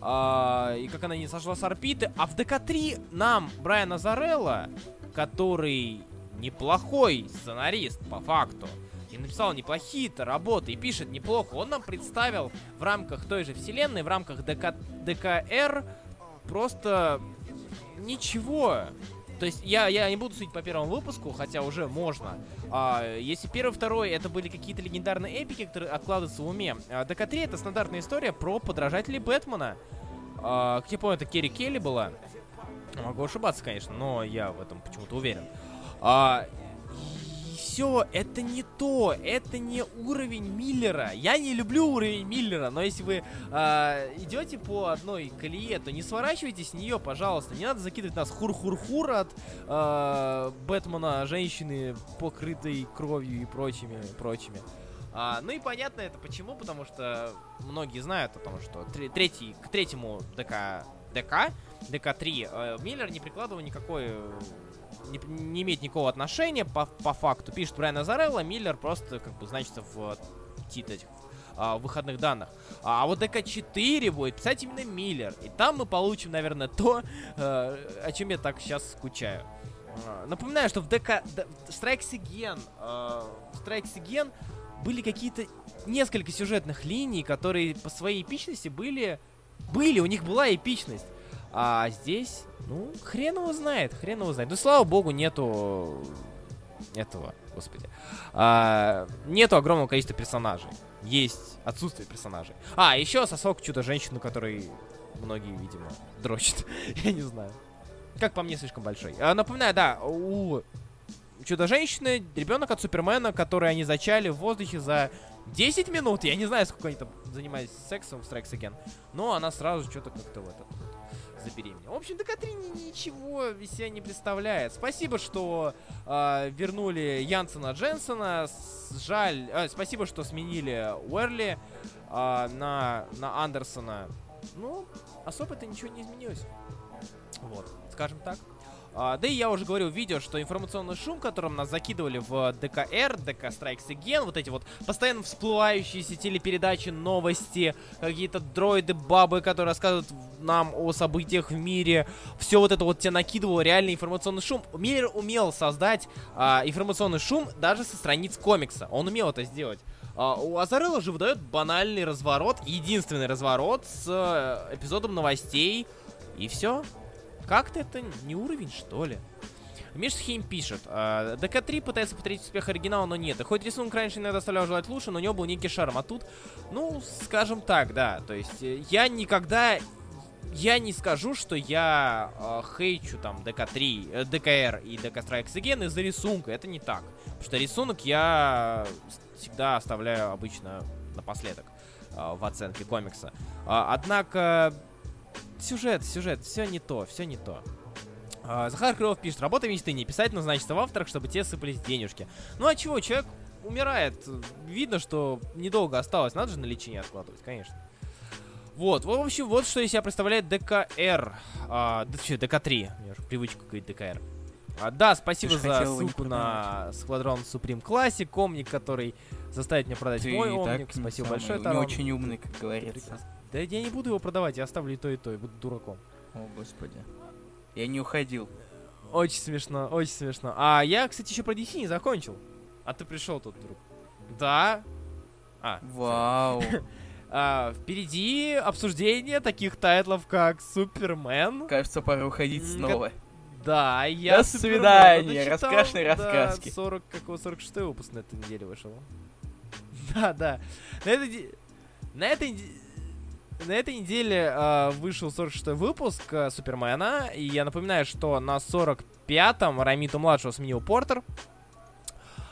а, и как она не сошла с орбиты. А в ДК-3 нам Брайан Азарелло, который неплохой сценарист, по факту, и написал неплохие-то работы, и пишет неплохо, он нам представил в рамках той же вселенной, в рамках ДК, ДКР просто ничего. То есть я, я не буду судить по первому выпуску, хотя уже можно. А, если первый, второй это были какие-то легендарные эпики, которые откладываются в уме. А, ДК-3 это стандартная история про подражателей Бэтмена. А, как я помню, это Керри Келли была. Могу ошибаться, конечно, но я в этом почему-то уверен. А, все, это не то, это не уровень Миллера. Я не люблю уровень Миллера, но если вы э, идете по одной колее, то не сворачивайте с нее, пожалуйста. Не надо закидывать нас хур-хур-хур от э, Бэтмена, женщины, покрытой кровью и прочими, прочими. А, ну и понятно это почему, потому что многие знают о том, что третий, к третьему ДК, ДК, ДК-3 э, Миллер не прикладывал никакой не, не имеет никакого отношения по, по факту. Пишет Брайан Азарелло, Миллер просто как бы значится в тит этих а, выходных данных. А, а вот ДК-4 будет писать именно Миллер. И там мы получим, наверное, то, э, о чем я так сейчас скучаю. Э, напоминаю, что в ДК Strikes Again, э, в Again были какие-то несколько сюжетных линий, которые по своей эпичности были... Были, у них была эпичность. А здесь, ну, хрен его знает, хрен его знает. Ну, слава богу, нету этого, господи. А, нету огромного количества персонажей. Есть отсутствие персонажей. А, еще сосок чудо-женщину, который многие, видимо, дрочат. Я не знаю. Как по мне, слишком большой. А, напоминаю, да, у Чудо-женщины ребенок от Супермена, который они зачали в воздухе за 10 минут. Я не знаю, сколько они там занимались сексом в Strikes Again. Но она сразу что-то как-то в этот забеременела. В общем, ДК-3 ничего из себя не представляет. Спасибо, что э, вернули Янсена Дженсона. Жаль, э, спасибо, что сменили Уэрли э, на, на Андерсона. Ну, особо-то ничего не изменилось. Вот, скажем так. А, да и я уже говорил в видео, что информационный шум, которым нас закидывали в ДКР, ДК Strikes Again, вот эти вот постоянно всплывающиеся телепередачи, новости, какие-то дроиды, бабы, которые рассказывают нам о событиях в мире, все вот это вот тебе накидывало реальный информационный шум. Миллер умел создать а, информационный шум даже со страниц комикса. Он умел это сделать. Uh, у Азарелла же выдает банальный разворот, единственный разворот с uh, эпизодом новостей, и все. Как-то это не уровень, что ли? Мишхейм пишет, э, ДК-3 пытается повторить успех оригинала, но нет. Хоть рисунок раньше иногда оставлял желать лучше, но у него был некий шарм. А тут, ну, скажем так, да. То есть э, я никогда... Я не скажу, что я э, хейчу там ДК-3, э, ДКР и ДК Strikes Again из-за рисунка. Это не так. Потому что рисунок я всегда оставляю обычно напоследок э, в оценке комикса. Э, однако сюжет, сюжет, все не то, все не то. А, Захар Крылов пишет, работа мечты не писать назначится в авторах, чтобы те сыпались денежки. Ну а чего, человек умирает. Видно, что недолго осталось. Надо же на лечение откладывать, конечно. Вот, в общем, вот что из себя представляет ДКР. А, ДК-3. У меня уже привычка говорить ДКР. А, да, спасибо за ссылку на Squadron Supreme Classic, омник, который заставит меня продать Ты мой омник. Спасибо большое, Таран. Не очень умный, как говорится. Да я не буду его продавать, я оставлю и то, и то, и буду дураком. О, господи. Я не уходил. Очень смешно, очень смешно. А я, кстати, еще про DC не закончил. А ты пришел тут вдруг. Да. А. Вау. а, впереди обсуждение таких тайтлов, как Супермен. Кажется, пора уходить снова. Да, я До свидания, раскрашенные рассказки. Да, 40, какого 46 выпуск на этой неделе вышел. Да, да. На этой, на этой на этой неделе э, вышел 46 выпуск э, Супермена, и я напоминаю, что на 45-м Рамиту младшего сменил Портер.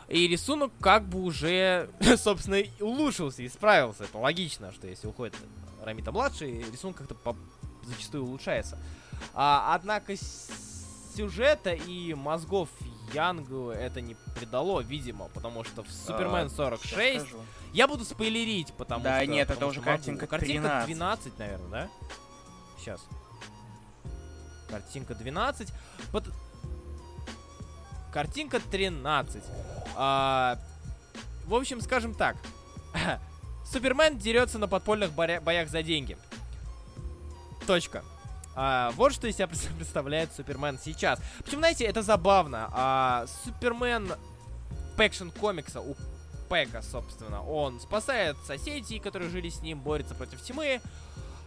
И рисунок как бы уже, собственно, улучшился, исправился. Это логично, что если уходит Рамита младший, рисунок как-то по- зачастую улучшается. А, однако сюжета и мозгов Янгу это не придало, видимо, потому что в Супермен 46 а, я буду спойлерить, потому да, что... Да нет, это уже картинка 13. Картинка 12, наверное, да? Сейчас. Картинка 12. Под... Картинка 13. А... В общем, скажем так. Супермен дерется на подпольных боя боях за деньги. точка. А, вот что из себя пред- представляет Супермен сейчас. Причем, знаете, это забавно. А, Супермен Пэкшн комикса у Пэка, собственно, он спасает соседей, которые жили с ним, борется против тьмы.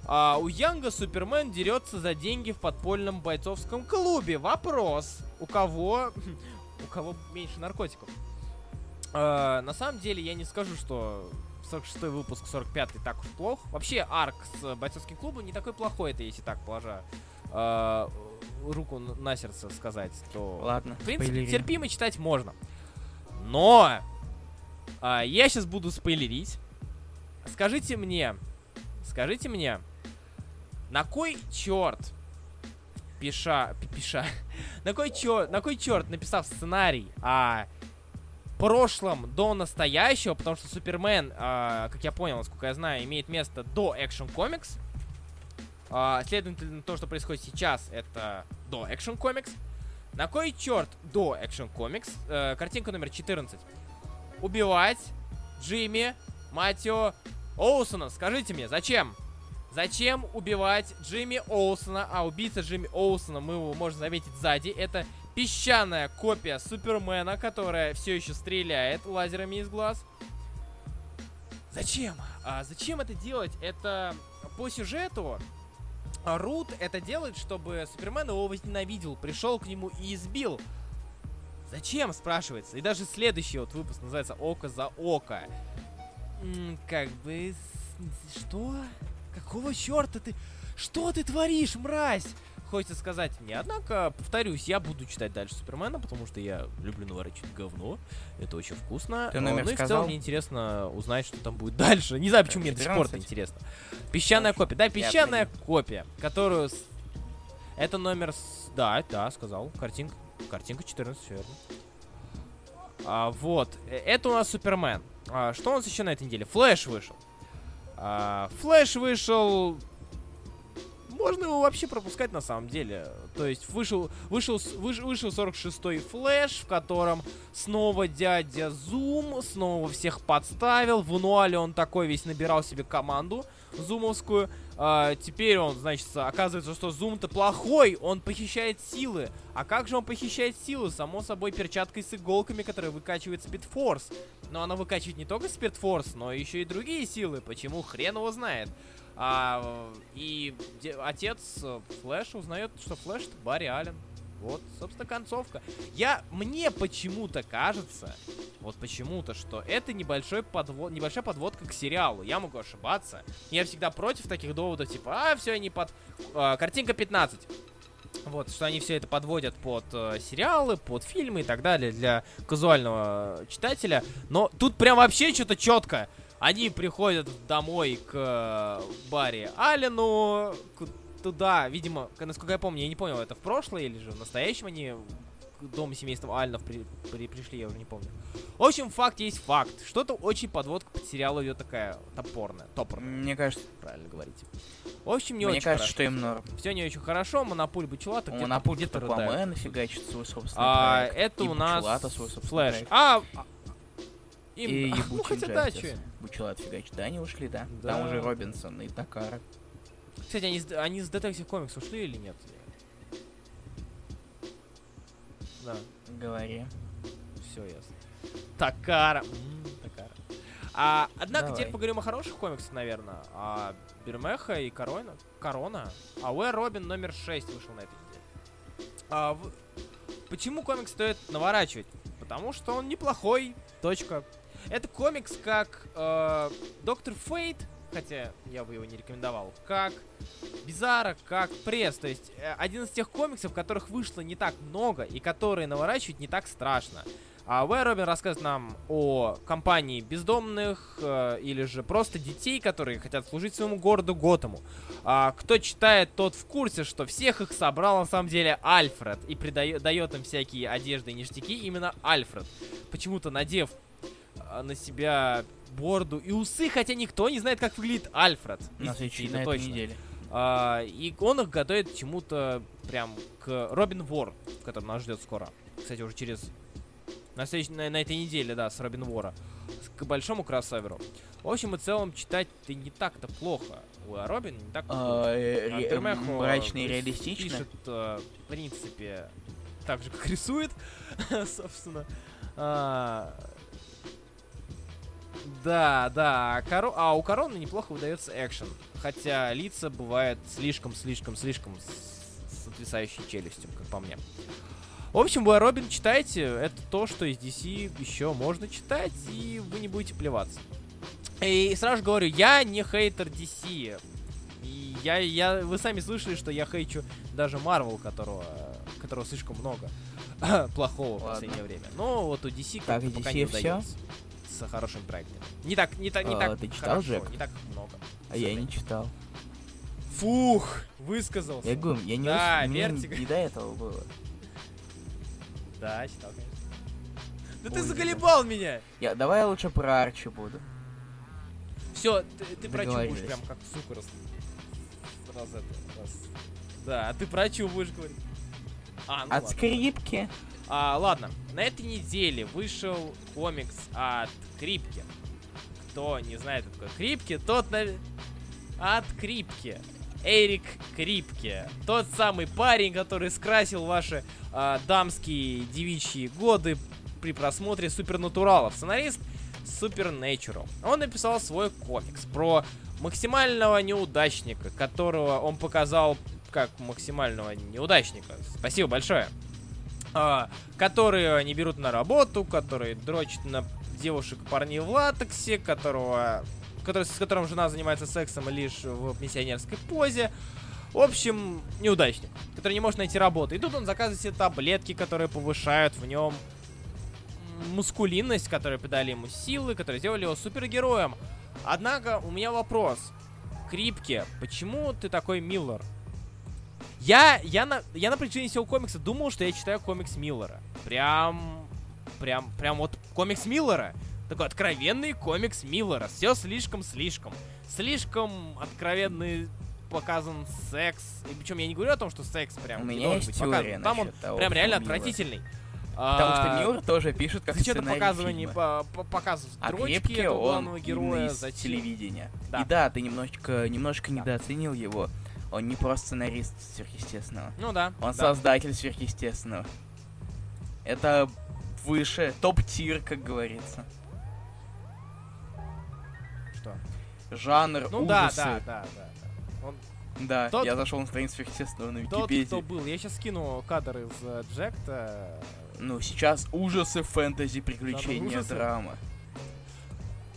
А у Янга Супермен дерется за деньги в подпольном бойцовском клубе. Вопрос, у кого, у кого меньше наркотиков? А, на самом деле я не скажу, что 46 выпуск, 45 так уж плох. Вообще арк с бойцовским клубом не такой плохой, это если так положа а, руку на сердце сказать, то Ладно, в принципе, спойлери. терпимо читать можно. Но а, я сейчас буду спойлерить. Скажите мне, скажите мне, на кой черт пиша, пи- пиша, на кой черт, на кой черт написав сценарий о прошлом до настоящего, потому что Супермен, а, как я понял, насколько я знаю, имеет место до Action Comics. А, следовательно, то, что происходит сейчас, это до Action Comics. На кой черт до Action Comics, э, картинка номер 14, убивать Джимми Матио Оусона? Скажите мне, зачем? Зачем убивать Джимми Оусона? А убийца Джимми Оусона, мы его можем заметить сзади, это песчаная копия Супермена, которая все еще стреляет лазерами из глаз. Зачем? А зачем это делать? Это по сюжету а Рут это делает, чтобы Супермен его возненавидел, пришел к нему и избил. Зачем, спрашивается? И даже следующий вот выпуск называется «Око за око». Как бы... Что? Какого черта ты... Что ты творишь, мразь? Хочется сказать мне. Однако, повторюсь, я буду читать дальше Супермена, потому что я люблю наворачивать говно. Это очень вкусно. Ты А, номер ну и в сказал? целом мне интересно узнать, что там будет дальше. Не знаю, почему мне до сих пор это 14? интересно. Песчаная копия. Да, Я песчаная копия, которую... Это номер... Да, да, сказал. Картинка. Картинка 14, все верно. А, вот. Э, Это у нас Супермен. А, что у нас еще на этой неделе? Флэш вышел. А, Флэш вышел... Можно его вообще пропускать на самом деле. То есть вышел, вышел, с- выш- вышел 46-й флэш, в котором снова дядя Зум, снова всех подставил. В Нуале он такой весь набирал себе команду зумовскую. А, теперь он, значит, оказывается, что Зум-то плохой, он похищает силы. А как же он похищает силы? Само собой, перчаткой с иголками, которая выкачивает Спидфорс. Но она выкачивает не только Спидфорс, но еще и другие силы. Почему? Хрен его знает. А, и де- отец э, Флэша узнает, что Флэш это Барри Аллен. Вот, собственно, концовка. Я, мне почему-то кажется, вот почему-то, что это небольшой подвод, небольшая подводка к сериалу. Я могу ошибаться. Я всегда против таких доводов, типа, а, все, они под... а, картинка 15. Вот, что они все это подводят под э, сериалы, под фильмы и так далее для казуального читателя. Но тут прям вообще что-то четко. Они приходят домой к э, Барри Аллену, туда, видимо, насколько я помню, я не понял, это в прошлое или же в настоящем они к дому семейства Альнов при- при- пришли, я уже не помню. В общем, факт есть факт. Что-то очень подводка под сериал идет такая топорная, топорная, Мне кажется, правильно говорите. В общем, не мне очень кажется, хорошо. что им норм. Все не очень хорошо, Монопуль Бучелата где-то, Монопуль где-то фигачит свой собственный А, проект. это и у нас Флэш. а, им- И ну ебучий хотя да, Джастис. чё. Бучелат фигачит. Да, они ушли, да. Да. Там уже Робинсон и Такара. Кстати, они, они с Detective Comics ушли или нет? Да, Говори. все ясно. Такара. Такара. А, однако Давай. теперь поговорим о хороших комиксах, наверное. А Бермеха и Корона. Корона. А Уэр Робин номер 6 вышел на этой неделе. А, в- Почему комикс стоит наворачивать? Потому что он неплохой. Точка. Это комикс как э, Доктор Фейт, хотя я бы его не рекомендовал, как Бизара, как Пресс. То есть э, один из тех комиксов, которых вышло не так много и которые наворачивать не так страшно. А Уэй Робин рассказывает нам о компании бездомных э, или же просто детей, которые хотят служить своему городу Готэму. А, кто читает, тот в курсе, что всех их собрал на самом деле Альфред и придает, дает им всякие одежды и ништяки именно Альфред. Почему-то надев на себя бороду и усы, хотя никто не знает, как выглядит Альфред. На следующей на это этой неделе. А, и он их готовит чему-то прям к Робин Вор, который нас ждет скоро. Кстати, уже через... На, следующей- на, на этой неделе, да, с Робин Вора. к большому кроссоверу. В общем и целом, читать-то не так-то плохо. У Робин не так А, э, А ре- Дермехо Мрачно и реалистично. Пишет, э, в принципе, так же, как рисует, собственно. Да, да, а коро- а у Короны неплохо выдается экшен. Хотя лица бывают слишком-слишком-слишком с с отвисающей челюстью, как по мне. В общем, вы Робин читайте, это то, что из DC еще можно читать, и вы не будете плеваться. И сразу же говорю, я не хейтер DC. И я, я, вы сами слышали, что я хейчу даже Марвел, которого, которого слишком много плохого в Ладно. последнее время. Но вот у DC как-то пока DC не удается с хорошим проектом. Не так, не так, не А, так ты читал, хорошо, Джек? не так много. А я не читал. Фух, высказался. Я говорю, я не Да, ус- мне Вертиго. не до этого было. Да, читал, конечно. Да ты Ой, заколебал меня! Я, давай я лучше про Арчи буду. Все, ты, ты про чё будешь Договорились. прям как сука раз... раз это, раз. Да, а ты про чё будешь говорить? А, ну От ладно. скрипки. А, ладно, на этой неделе вышел комикс от Крипки. Кто не знает, кто такой Крипки, тот на... От Крипки. Эрик Крипке. Тот самый парень, который скрасил ваши а, дамские девичьи годы при просмотре Супернатуралов. Сценарист Supernatural. Он написал свой комикс про максимального неудачника, которого он показал как максимального неудачника. Спасибо большое. А, которые не берут на работу, которые дрочат на девушек и парней в латексе, которого, который, с которым жена занимается сексом лишь в пенсионерской позе. В общем, неудачник, который не может найти работу. И тут он заказывает себе таблетки, которые повышают в нем мускулинность, которые придали ему силы, которые сделали его супергероем. Однако у меня вопрос. Крипке, почему ты такой Миллер? Я, я, на, я на протяжении всего комикса думал, что я читаю комикс Миллера. Прям, прям, прям вот комикс Миллера. Такой откровенный комикс Миллера. Все слишком-слишком. Слишком откровенный показан секс. И причем я не говорю о том, что секс прям У меня есть быть показан. Там он того, прям реально Миллер. отвратительный. Потому что А, Миллер тоже пишет как Зачем-то показывание, по, по- показов А дрочки Крепкий этого главного героя. из Зачем? телевидения. Да. И да, ты немножечко, немножко Да. недооценил его. Он не просто сценарист сверхъестественного. Ну да. Он да. создатель сверхъестественного. Это выше, топ-тир, как говорится. Что? Жанр Ну ужасы. да, да, да. да. Он Да, Тот- я зашел на страницу сверхъестественного на Тот, Википедии. кто был. Я сейчас скину кадр из э, Джекта. Ну, сейчас ужасы, фэнтези, приключения, ужасы? драма.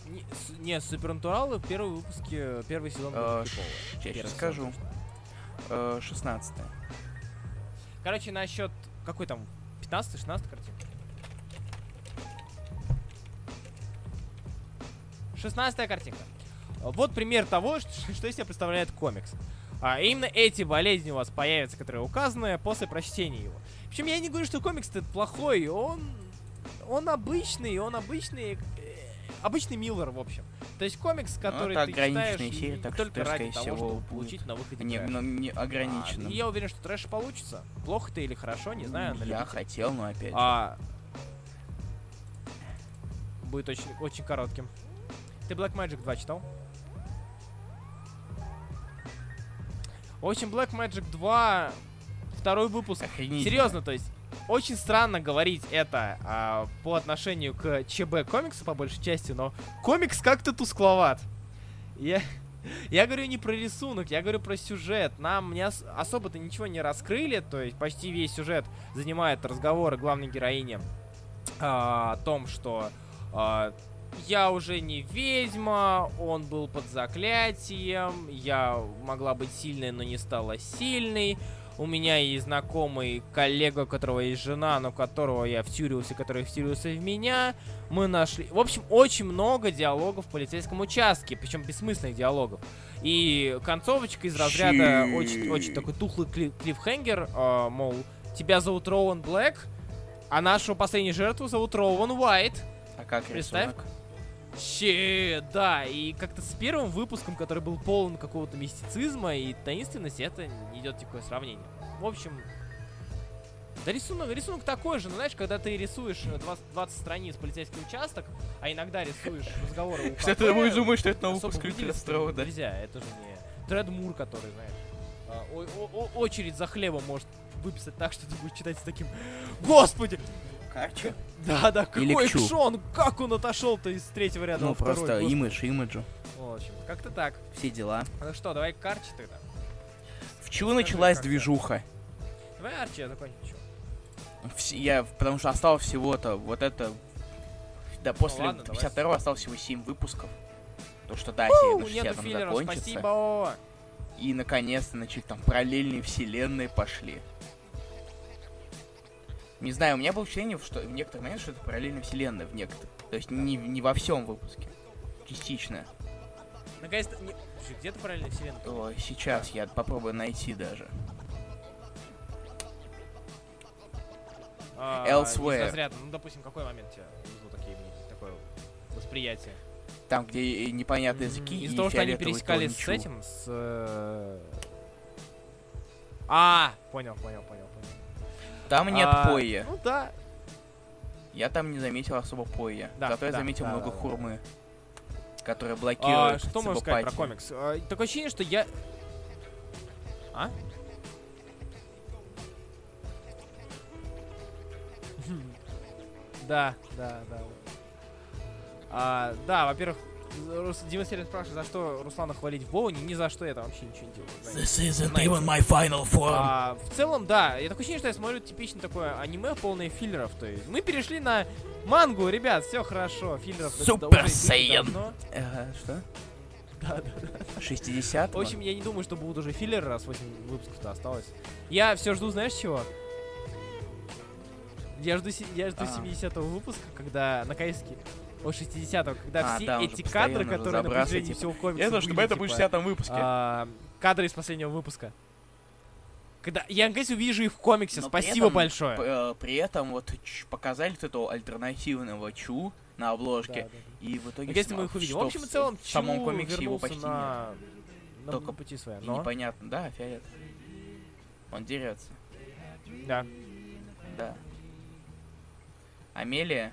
Не, не Супернатуралы в первом выпуске, первый сезон был Э, ш- Я сейчас скажу. точно. Э, 16 Короче, насчет... Какой там? 15-16 картинка? 16 картинка. Вот пример того, что, что из себя представляет комикс. А именно эти болезни у вас появятся, которые указаны после прочтения его. Причем я не говорю, что комикс-то плохой, он... Он обычный, он обычный... Обычный Миллер, в общем. То есть комикс, который Ну, это ты читаешь ограниченная и серия, так что, только ради скорее того, всего, чтобы будет получить на выходе Не, трэш. ну, не А, ограничено. и я уверен, что трэш получится. Плохо ты или хорошо, не знаю. на я любителя. хотел, но опять же. А... Будет очень, очень коротким. Ты Black Magic 2 читал? В общем, Black Magic 2 второй выпуск. Охренительно. Серьезно, то есть очень странно говорить это а, по отношению к ЧБ комиксу по большей части, но комикс как-то тускловат. Я, я говорю не про рисунок, я говорю про сюжет. Нам не ос- особо-то ничего не раскрыли, то есть почти весь сюжет занимает разговоры главной героини а, о том, что а, я уже не ведьма, он был под заклятием, я могла быть сильной, но не стала сильной. У меня есть знакомый коллега, у которого есть жена, но которого я втюрился, который втюрился в меня. Мы нашли... В общем, очень много диалогов в полицейском участке, причем бессмысленных диалогов. И концовочка из разряда Щит. очень, очень такой тухлый кли- клиффхенгер, а, мол, тебя зовут Роуэн Блэк, а нашу последнюю жертву зовут Роуэн Уайт. А как Представь. рисунок? Че, да, и как-то с первым выпуском, который был полон какого-то мистицизма и таинственности, это не идет такое сравнение. В общем, Да рисунок, рисунок такой же, но знаешь, когда ты рисуешь э, 20, 20 страниц полицейский участок, а иногда рисуешь разговоры у Что ты будешь думать, что это на выпуск Острова, да? Нельзя, это же не Тред Мур, который, знаешь, о- очередь за хлебом может выписать так, что ты будешь читать с таким Господи! Карчу? Да, да, Или какой экшон! Как он отошел-то из третьего ряда Ну, во второй, просто господи. имидж, имиджу. В общем, как-то так. Все дела. Ну что, давай к Арчи тогда. В чего Скажи, началась как движуха? Давай Арчи, я закончу. Вс- Я, потому что осталось всего-то вот это... Да, после ладно, давай. 52 осталось всего 7 выпусков. То, что да, У, серия на нету 60 филлеров, закончится. спасибо! И наконец-то, значит, там параллельные вселенные пошли. Не знаю, у меня было ощущение, что в некоторых моментах, что это параллельная вселенная в некоторых. То есть не, не во всем выпуске. Частично. Наконец-то... не- Слушай, Где ты параллельно вселенная? О, сейчас я попробую найти даже. А, Elsewhere. разряда, ну, допустим, какой момент тебя вызвал такие, такое восприятие? Там, где непонятные языки Из-за того, что они пересекались с этим, с... э, А, понял, понял, понял. Там нет А, поя. Ну да. Я там не заметил особо поя. Да, Зато я да, заметил да, много да, да. хурмы. Которая А, блокирует что можно сказать про комикс? А, такое ощущение, что я... А? Да, да, да. А, да, во-первых. Дима Стерин спрашивает, за что Руслана хвалить в Боуне. Ни за что я там вообще ничего не делаю. знаете. isn't Знаете. my final form. А, в целом, да, я такое ощущение, что я смотрю типично такое аниме, полное филлеров. То есть мы перешли на мангу, ребят, все хорошо. Филлеров давно. Ага, что? Да, да. 60 В общем, я не думаю, что будут уже филлеры, раз 8 выпусков-то осталось. Я все жду, знаешь чего? Я жду, я жду А. 70-го выпуска, когда наконец-таки о 60-го, когда А, все да, эти кадры, которые на протяжении типа, всего комикса Я думаю, чтобы это будет в типа, 60 выпуске. а, кадры из последнего выпуска. Когда я наконец увижу их в комиксе, Но при спасибо этом, большое. п- э, При этом вот показали вот этого альтернативного Чу на Да, обложке. да, да. И в итоге Если мы их увидим. В общем и в- целом, в самом Чу комиксе его почти на... на Только пути своя. И Но, непонятно, да, фиолет. Он дерется, да. да. Амелия?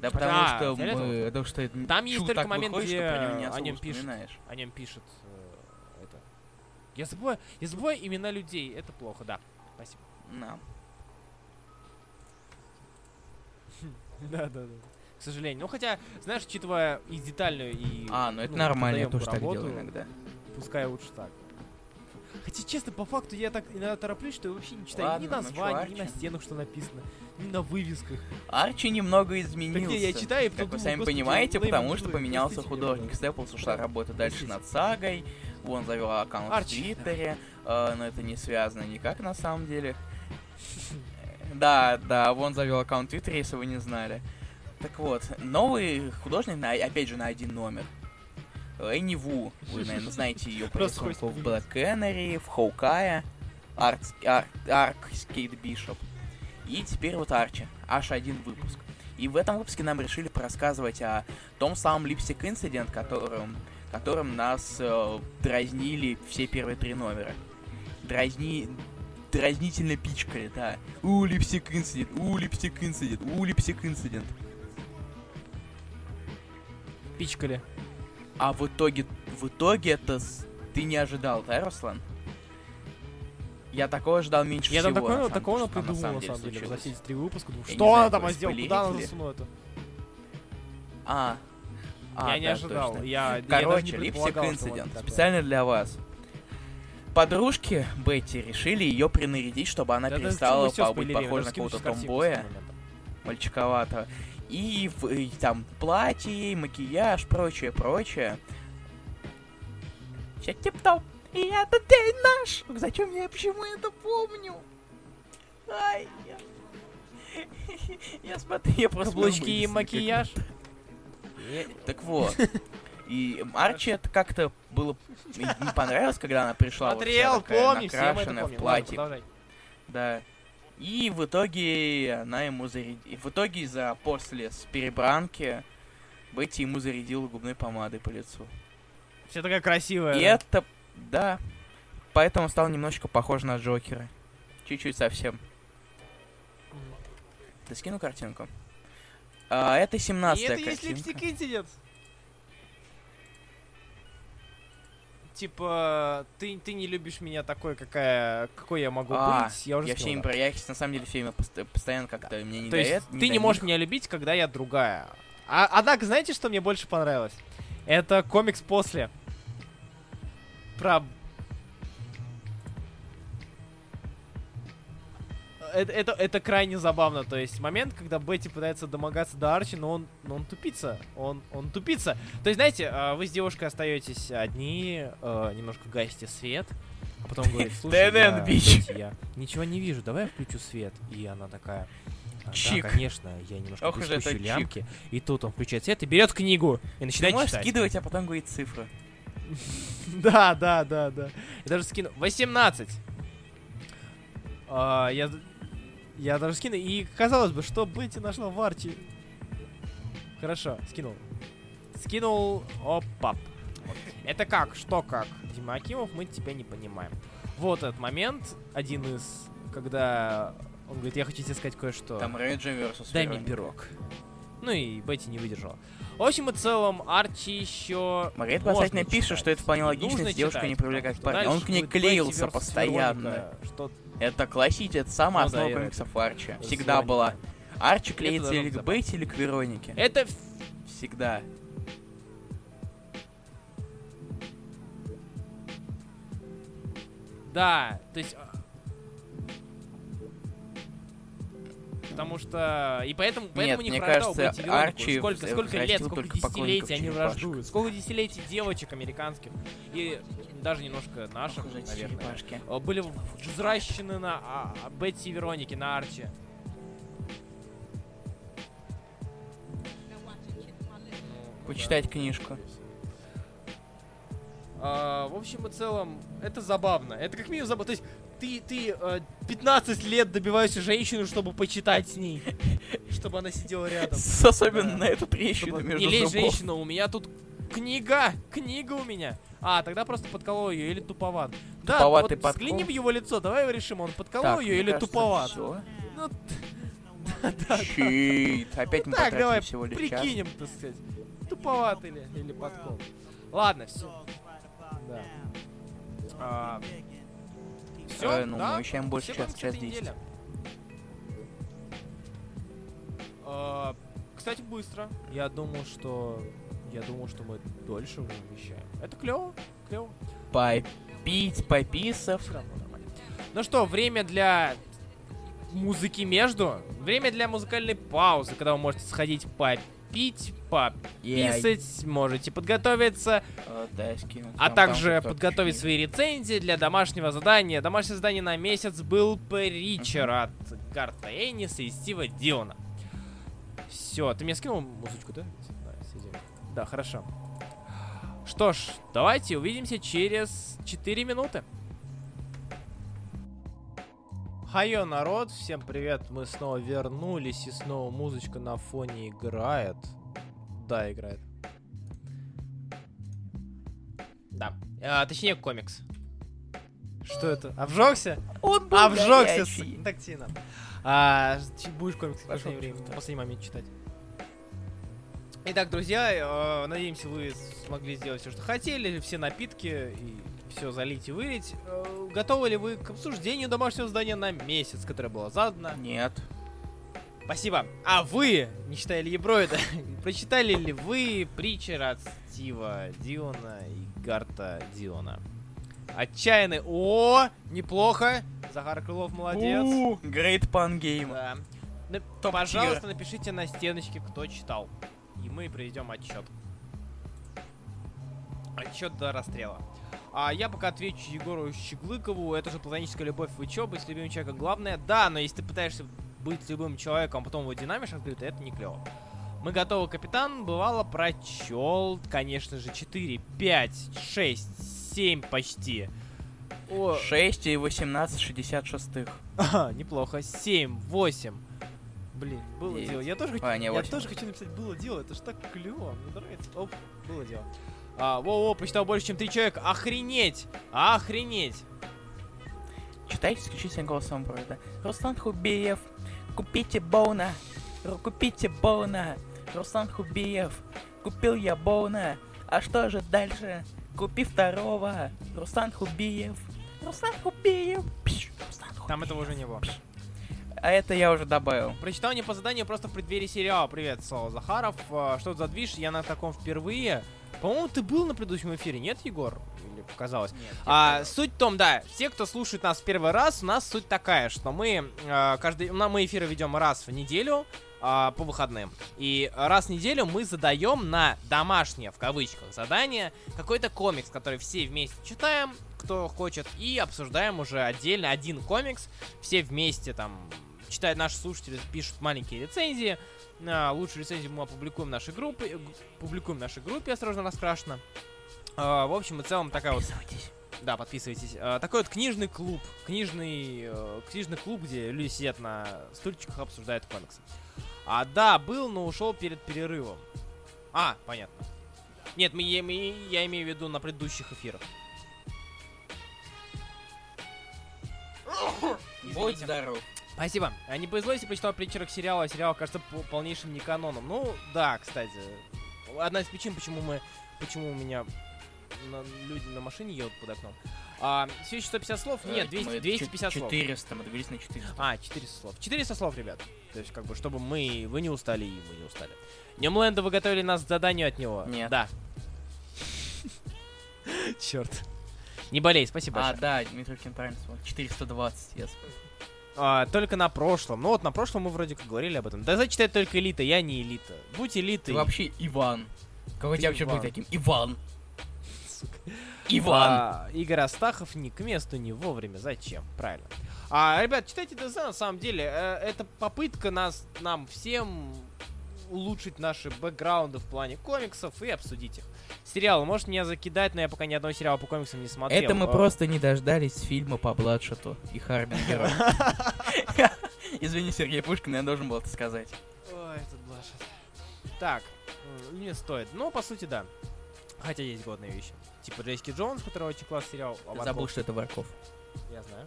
Да потому что фиолетовый? мы... Потому что это Там есть только момент, выходит, где что про о нем вспоминаешь. о нем пишет э, это. Я забываю, я забываю имена людей, это плохо, да. Спасибо. Да. Да, да, да. К сожалению. Ну хотя, знаешь, учитывая и детальную, и. А, ну это ну, нормально, я тоже так делаю иногда. Пускай лучше так. Хотя, честно, по факту я так иногда тороплюсь, что я вообще не читаю Ладно, ни ну названий, ни на стенах, что написано, ни на вывесках. Арчи немного Да изменился. где я читаю и потом Как вы думаю, сами господи, понимаете, потому что поменялся художник. пожалуйста. Степл ушла Да, работать дальше над сагой. Он завел аккаунт Арчи. в Твиттере. э, но это не связано никак на самом деле. Да, да, вон завел аккаунт в Твиттере, если вы не знали. Так вот, новый художник, на, опять же, на один номер. Энни Ву, вы, наверное, знаете ее по Просто рисунку в Black Canary, в Хоукая, Арк, Арк Скейт Бишоп. И теперь вот Арчи, аж один выпуск. И в этом выпуске нам решили порассказывать о том самом липстик инцидент, которым, которым нас э, дразнили все первые три номера. Дразни... Дразнительно пичкали, да. У, липстик инцидент, у, липстик инцидент, у, липстик инцидент. Пичкали. А в итоге, в итоге это ты не ожидал, да, Руслан? Я такого ожидал меньше Я всего. самом- такого что придумал, на самом деле, за случилось. все эти три выпуска. Думаю, Я не что она там сделала, куда она засунула это? А, а, я не да, ожидал. точно. Я, я Короче, не липсик инцидент. Специально для вас. Подружки Бетти решили ее принарядить, чтобы она Да, перестала по- быть похожа на какого-то томбоя, мальчиковатого. И, в- и там платье, макияж, прочее, прочее. Все тип-топ. И это день наш. Зачем я почему это помню? Ай, я... Я смотрю, я просто... Каблучки и макияж. Я- Так вот. И Арчи это как-то было не понравилось, когда она пришла вот вся Смотрел, такая помню, накрашенная в платье. Да. И в итоге она ему зарядила... В итоге из-за после с перебранки Бетти ему зарядила губной помадой по лицу. Все такая красивая. И да. это... Да. Поэтому стал немножечко похож на Джокера. Чуть-чуть совсем. Ты скинул картинку? А, это И 17 это есть картинка. Типа, ты, ты не любишь меня такой, какая, какой я могу А, быть. Я уже Я все не да. про я на самом деле в фильме пост- постоянно как-то мне не То есть дает. ты не можешь меня любить, когда я другая. А, однако, знаете, что мне больше понравилось? Это комикс после. Про... Это, это, это крайне забавно. То есть момент, когда Бетти пытается домогаться до Арчи, но он, но он тупица. Он, он тупица. То есть, знаете, а, вы с девушкой остаетесь одни, э, немножко гасите свет, а потом говорит, слушай, я, бич». Бетти, я ничего не вижу, давай я включу свет. И она такая, «А, Чик. Да, конечно, я немножко Ох это приспущу чик. лямки. И тут он включает свет и берет книгу и Ты начинает можешь читать. скидывать, а потом говорить цифры. Да, да, да, да. Я даже скину. 18. А, я, я даже скину. И казалось бы, что Бетти нашла в Арчи. Хорошо, скинул. Скинул. Опа. Вот. Это как? Что как? Дима Акимов, мы тебя не понимаем. Вот этот момент, один из, когда он говорит, я хочу тебе сказать кое-что. Там Рейджи versus Дай мне пирог. Ну и Бетти не выдержала. В общем и целом, Арчи еще... Маргарита Спасательная пишет, что это вполне логично, Нужно девушка читать, не привлекает парню. Он к ней клеился постоянно. Что... Это классика, это самая Ну да, основа и комиксов Арчи. с Всегда Вероникой. была. Арчи Это клеится или к Бетти, или к Веронике. Это... Всегда. Да, то есть... Потому что... И поэтому, поэтому не вражда у кажется. Арчи Сколько, сколько лет, сколько десятилетий они враждуют. Сколько десятилетий девочек американских. И даже немножко наших, наверное. черепашки. э, были взращены на а, а, Бетти и Веронике, на Арчи. Ну, Почитать книжку. А, в общем и целом, это забавно. Это как минимум забавно. То есть ты, ты э, 15 лет добиваешься женщину, чтобы почитать с ней. Чтобы она сидела рядом. Особенно на эту трещину между Не лезь, женщина, у меня тут книга. Книга у меня. А, тогда просто подколол ее или туповат. Да, Туповатый вот взгляни в его лицо, давай его решим, он подколол ее или туповат. Ну, Чит. Опять мы так, потратили давай, всего лишь час. прикинем, так сказать. Туповат или, или подкол. Ладно, все. Да. Все, Э, ну, да? мы вещаем больше Все час, комиксы час этой 10. недели. А, Кстати, быстро. Я думал, что... Я думал, что мы дольше вещаем. Это клево, клево. Попить, нормально. Ну что, время для музыки между. Время для музыкальной паузы, когда вы можете сходить попить, пописать, можете подготовиться, а Там- также подготовить свои рецензии для домашнего задания. Домашнее задание на месяц был Притчер от Гарта Энниса и Стива Дилана. Все, ты мне скинул музычку, да? Да, сидим. Да, хорошо. Что ж, давайте увидимся через 4 минуты. Хайо, народ, всем привет, мы снова вернулись, и снова музычка на фоне играет. Да, играет. Да. А, точнее, комикс. Что это? Обжегся? Он был Обжегся с тактином. А, будешь комикс в последнее время, в последний момент читать. Итак, друзья, э, надеемся, вы смогли сделать все, что хотели, все напитки и все залить и вылить. Э, готовы ли вы к обсуждению домашнего задания на месяц, которое было задано? Нет. Спасибо. А вы, не считая Ильи Броида, прочитали ли вы Притчер от Стива Диона и Гарта Диона? Отчаянный. О, неплохо. Захар Крылов молодец. Great Pan Game. Да. Топ Пожалуйста, напишите на стеночке, кто читал. И мы проведем отчет. Отчет до расстрела. А я пока отвечу Егору Щеглыкову. Это же платоническая любовь. Вы чё, быть любимым человеком главное? Да, но если ты пытаешься быть любым человеком, а потом его динамишь открыто, это не клево. Мы готовы, капитан. Бывало, прочел, конечно же, 4, 5, 6, 7 почти. О, 6 и 18 66 Ага, неплохо. 7, 8. Блин, было Девять. дело. Я тоже хочу, А, не, я тоже хочу написать было дело. Это ж так клево. Мне нравится. Оп, было дело. А, во-во, почитал больше, чем три человека. Охренеть! Охренеть! Читайте исключительно голосом Броида. Руслан Хубеев, Купите Боуна, купите Боуна, Руслан Хубиев. Купил я Боуна, а что же дальше? Купи второго, Руслан Хубиев. Руслан Хубиев. Пш, Руслан Хубиев. Там этого уже не было. А это я уже добавил. Прочитал не по заданию, просто в преддверии сериала. Привет, Слава Захаров. А, Что за движ? Я на таком впервые. По-моему, ты был на предыдущем эфире, нет, Егор? Или показалось? А, суть в том, да, все, кто слушает нас в первый раз, у нас суть такая, что мы а, каждый, на- мы эфиры ведем раз в неделю а, по выходным. И раз в неделю мы задаем на домашнее, в кавычках, задание какой-то комикс, который все вместе читаем, кто хочет, и обсуждаем уже отдельно один комикс, все вместе там читают наши слушатели, пишут маленькие рецензии. А, лучшую рецензию мы опубликуем в нашей группе, публикуем в нашей группе, осторожно раскрашено. А, в общем и целом такая вот да, подписывайтесь. А, такой вот книжный клуб. Книжный, э, книжный клуб, где люди сидят на стульчиках, обсуждают комиксы. А, да, был, но ушел перед перерывом. А, понятно. Нет, мы, я, мы- я имею в виду на предыдущих эфирах. Будь здоров. Спасибо. А не повезло, если почитал притчера к сериалу, а сериал кажется по- полнейшим неканоном. Ну, да, кстати. Одна из причин, почему мы... Почему у меня на- люди на машине едут под окном. А, все еще 150 слов? Нет, 200, Мы 250 слов. 400, мы договорились на 400. А, 400 слов. 400 слов, ребят. То есть, как бы, чтобы мы, вы не устали, и мы не устали. Немленда, вы готовили нас к заданию от него? Нет. Да. Черт. Не болей, спасибо А, да, Дмитрий сказал. 420, я вспомнил. А, только на прошлом. Ну вот на прошлом мы вроде как говорили об этом. Да зачитай только элита, я не элита. Будь Ты элитой. вообще Иван. Какой Ты тебя вообще Иван. быть таким? Иван. Сука. Иван. А, Игорь Астахов не к месту, не вовремя. Зачем? Правильно. А, ребят, читайте ДЗ, на самом деле. э, это попытка нас, нам всем улучшить наши бэкграунды в плане комиксов и обсудить их. Сериалы, может меня закидать, но я пока ни одного сериала по комиксам не смотрел. Это мы А, просто не дождались фильма по Бладшоту и Харбингеру. Извини, Сергей Пушкин, я должен был это сказать. Ой, этот Блашет. Так, не стоит. Ну, по сути, да. Хотя есть годные вещи. Типа Джессики Джонс, который очень классный сериал. Забыл, что это Варков. Я знаю.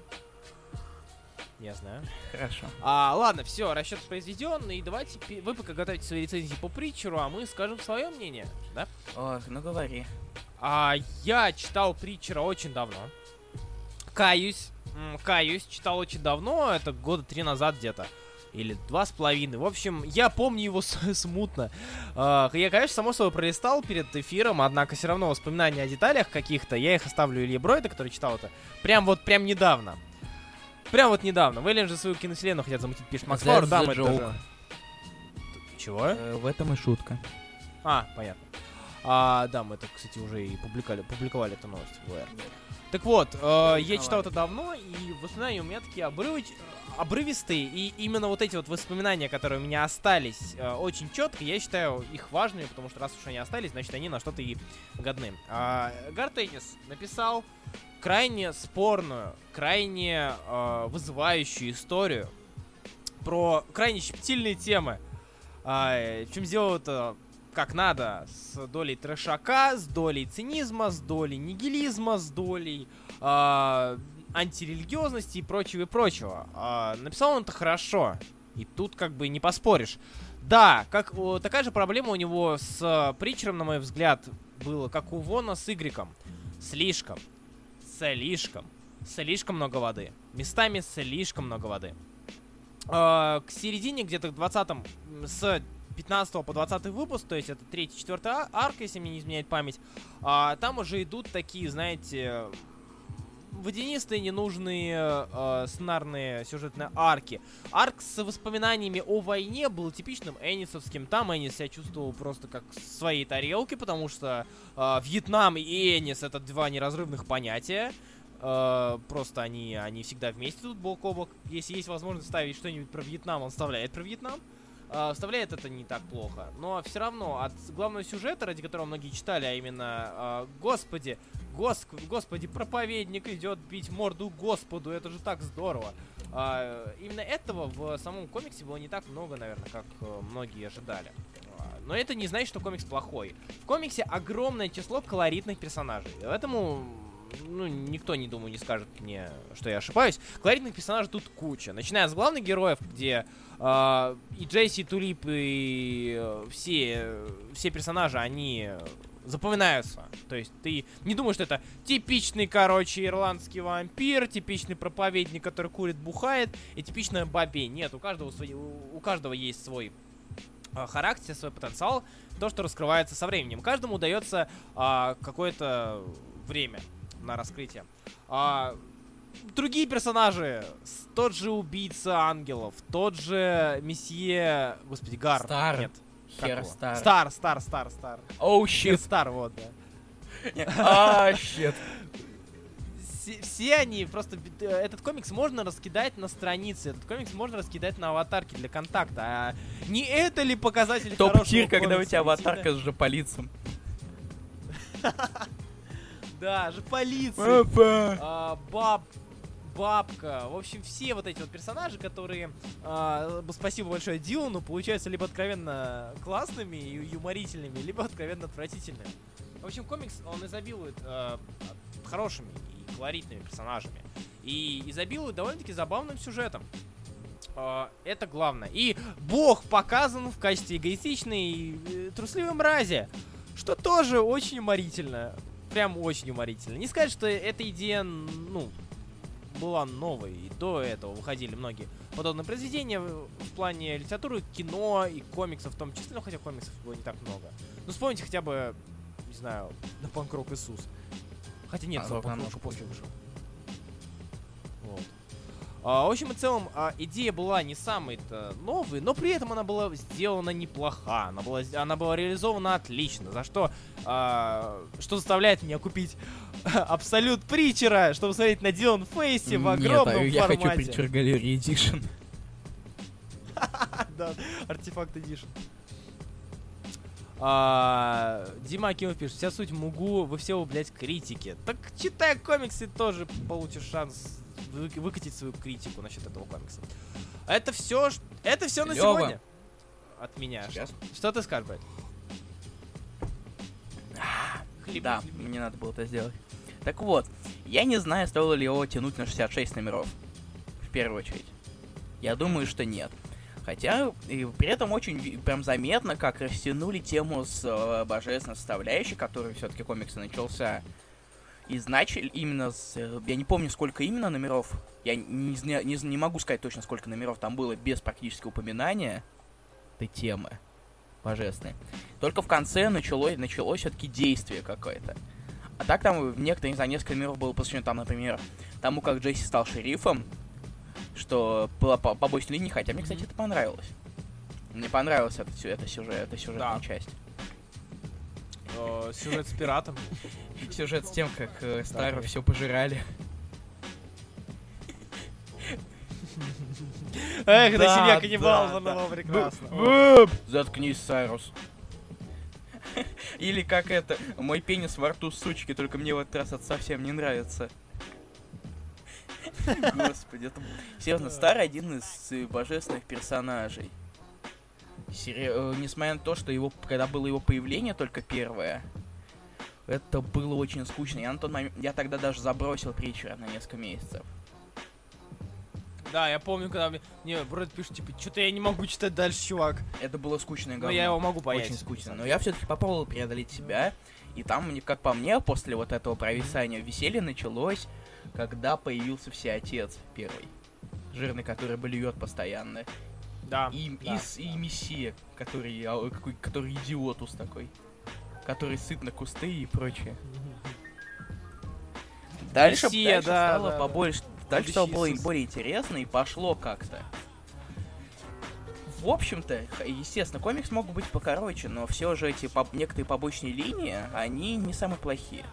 Я знаю. Хорошо. А, ладно, все, расчет произведен, и давайте вы пока готовите свои рецензии по Притчеру, а мы скажем свое мнение, да? Ох, ну говори. А, я читал Притчера очень давно. Каюсь, каюсь, читал очень давно, это года три назад где-то. Или два с половиной. В общем, я помню его смутно. А, я, конечно, само собой пролистал перед эфиром, однако все равно воспоминания о деталях каких-то, я их оставлю Илье Бройда, который читал это, прям вот, прям недавно. Прям вот недавно. Вэллин же свою киновселенную хотят замутить, пишет Макс Фауэр. Да, мы это Чего? Э, В этом и шутка. А, понятно. А, да, мы это, кстати, уже и публиковали, публиковали эту новость в ВР. Так вот, э, я читал это давно, и воспоминания у меня такие обрывоч- обрывистые, и именно вот эти вот воспоминания, которые у меня остались э, очень четко, я считаю их важными, потому что раз уж они остались, значит они на что-то и годны. А, Гартеннис написал крайне спорную, крайне э, вызывающую историю про крайне щепетильные темы. А, чем сделал это как надо, с долей трешака, с долей цинизма, с долей нигилизма, с долей а, антирелигиозности и прочего и прочего. А, написал он это хорошо, и тут как бы не поспоришь. Да, как о, такая же проблема у него с а, Притчером, на мой взгляд, было, как у Вона с Игреком. Слишком, слишком, слишком много воды. Местами слишком много воды. А, к середине, где-то к 20-м, м, с 15 по 20 выпуск, то есть это 3-4 а- арка, если мне не изменяет память, а, там уже идут такие, знаете, водянистые, ненужные э, сценарные сюжетные арки. Арк с воспоминаниями о войне был типичным Энисовским. Там Энис себя чувствовал просто как в своей тарелке, потому что э, Вьетнам и Энис это два неразрывных понятия. Э, просто они, они всегда вместе тут бок о бок. Если есть возможность ставить что-нибудь про Вьетнам, он вставляет про Вьетнам. Э, вставляет это не так плохо. Но все равно от главного сюжета, ради которого многие читали, а именно э, Господи, Гос, господи, проповедник идет бить морду Господу, это же так здорово. А, именно этого в самом комиксе было не так много, наверное, как э, многие ожидали. А, Но это не значит, что комикс плохой. В комиксе огромное число колоритных персонажей. Поэтому ну, никто, не думаю, не скажет мне, что я ошибаюсь. Колоритных персонажей тут куча. Начиная с главных героев, где э, и Джейси, и Тулип, и э, все, все персонажи, они запоминаются. То есть ты не думаешь, что это типичный, короче, ирландский вампир, типичный проповедник, который курит, бухает, и типичная бабе. Нет, у каждого, свой, у каждого есть свой э, характер, свой потенциал, то, что раскрывается со временем. Каждому удается э, какое-то время на раскрытие. А, другие персонажи, тот же убийца ангелов, тот же месье, господи, Гар. Стар. Нет. Хер Стар. Стар, Стар, Стар, Стар. Оу, Хер щит. Стар, вот, да. А, щит. Все, все они просто... э, Этот комикс можно раскидать на странице, этот комикс можно раскидать на аватарке для контакта. А не это ли показатель Топ-тир, когда у тебя аватарка с жополицем. Да, же полиция. а, баб, бабка, в общем, все вот эти вот персонажи, которые, б- спасибо большое Дилану, получаются либо откровенно классными и юморительными, либо откровенно отвратительными. В общем, комикс, он изобилует а, хорошими и колоритными персонажами. И изобилует довольно-таки забавным сюжетом. А, это главное. И бог показан в качестве эгоистичной и э, трусливой мрази. Что тоже очень уморительно. Прям очень уморительно. Не сказать, что эта идея, ну, была новой. И до этого выходили многие подобные произведения в плане литературы, кино и комиксов в том числе. Ну, хотя комиксов было не так много. Ну, вспомните хотя бы, не знаю, на панкрок Иисус. Хотя нет, А, панкрок после вышел. А, в общем и целом, а, идея была не самой-то новой, но при этом она была сделана неплоха. Она была, она была реализована отлично. За что, а, что заставляет меня купить Абсолют Притчера, чтобы смотреть на Дилан Фейси в огромном Нет, я хочу формате. Притчер Галерии Эдишн. Да, артефакт Edition. А, Дима Акимов пишет, вся суть Мугу, вы все, блядь, критики. Так читай комиксы, тоже получишь шанс вы- выкатить свою критику насчет этого комикса. А Это все, это все на Лёва. сегодня. От меня. Сейчас. Что ты скажешь, блядь? Хлебни, Да, хлебни. мне надо было это сделать. Так вот, я не знаю, стоило ли его тянуть на 66 номеров. В первую очередь. Я думаю, что нет. Хотя, и при этом очень прям заметно, как растянули тему с э, божественной составляющей, который все-таки комикс начался. И начали именно с... э, Я не помню, сколько именно номеров. Я не, не, не могу сказать точно, сколько номеров там было без практически упоминания этой темы божественной. Только в конце началось, началось все-таки действие какое-то. А так там в некоторых, за несколько номеров было посвящено, там, например, тому, как Джесси стал шерифом, что была по побочной линии, хотя мне, кстати, это понравилось. Мне понравилась эта, эта, сюжет, эта сюжетная Да. часть. Э, Сюжет с пиратом. Сюжет с тем, как э, Старо все пожирали. Эх, Да, семья каннибалов, да. оно прекрасно. Заткнись, Сайрус. Или как это, мой пенис во рту сучки, только мне в этот раз это совсем не нравится. Господи, это серьезно, старый один из э, божественных персонажей. Сери- э, Несмотря на то, что его, когда было его появление только первое, это было очень скучно. Я на тот момент, я тогда даже забросил Притчера на несколько месяцев. Да, я помню, когда мне, мне вроде пишут, типа, что-то я не могу читать дальше, чувак. Это было скучное Но говно. я его могу понять. Очень скучно. Но я все-таки попробовал преодолеть себя. И там, мне- как по мне, после вот этого провисания веселье началось, когда появился Всеотец первый. Жирный, который блюет постоянно. Да. И, да, и, с- и Мессия, который, а, какой, который идиотус такой. Который сыт на кусты и прочее. Дальше, Мессия, дальше да, стало да, да. побольше. Дальше стало более, более интересно и пошло как-то. В общем-то, естественно, комикс мог быть покороче, но все же эти поб- некоторые побочные линии, они не самые плохие.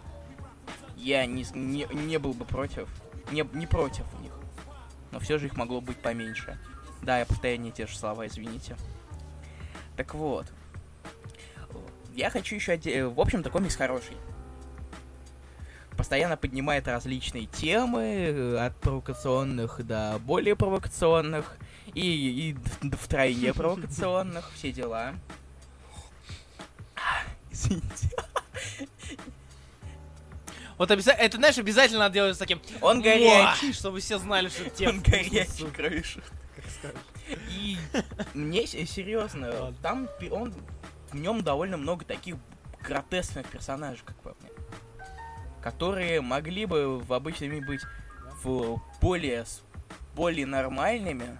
Я не, не, не был бы против, не, не против них. Но все же их могло быть поменьше. Да, я повторяю не те же слова, извините. Так вот. Я хочу еще... оде- В общем-то, комикс хороший. Постоянно поднимает различные темы, э, от провокационных до более провокационных, и, и втройне провокационных, все дела. Извините. Вот обязательно, это, знаешь, обязательно надо делать с таким... Он горячий. Чтобы все знали, что это тебе Он горячий, сука. Скажешь. И мне серьезно, там он в нем довольно много таких гротескных персонажей, как по мне, которые могли бы в обычном мире быть в более более нормальными,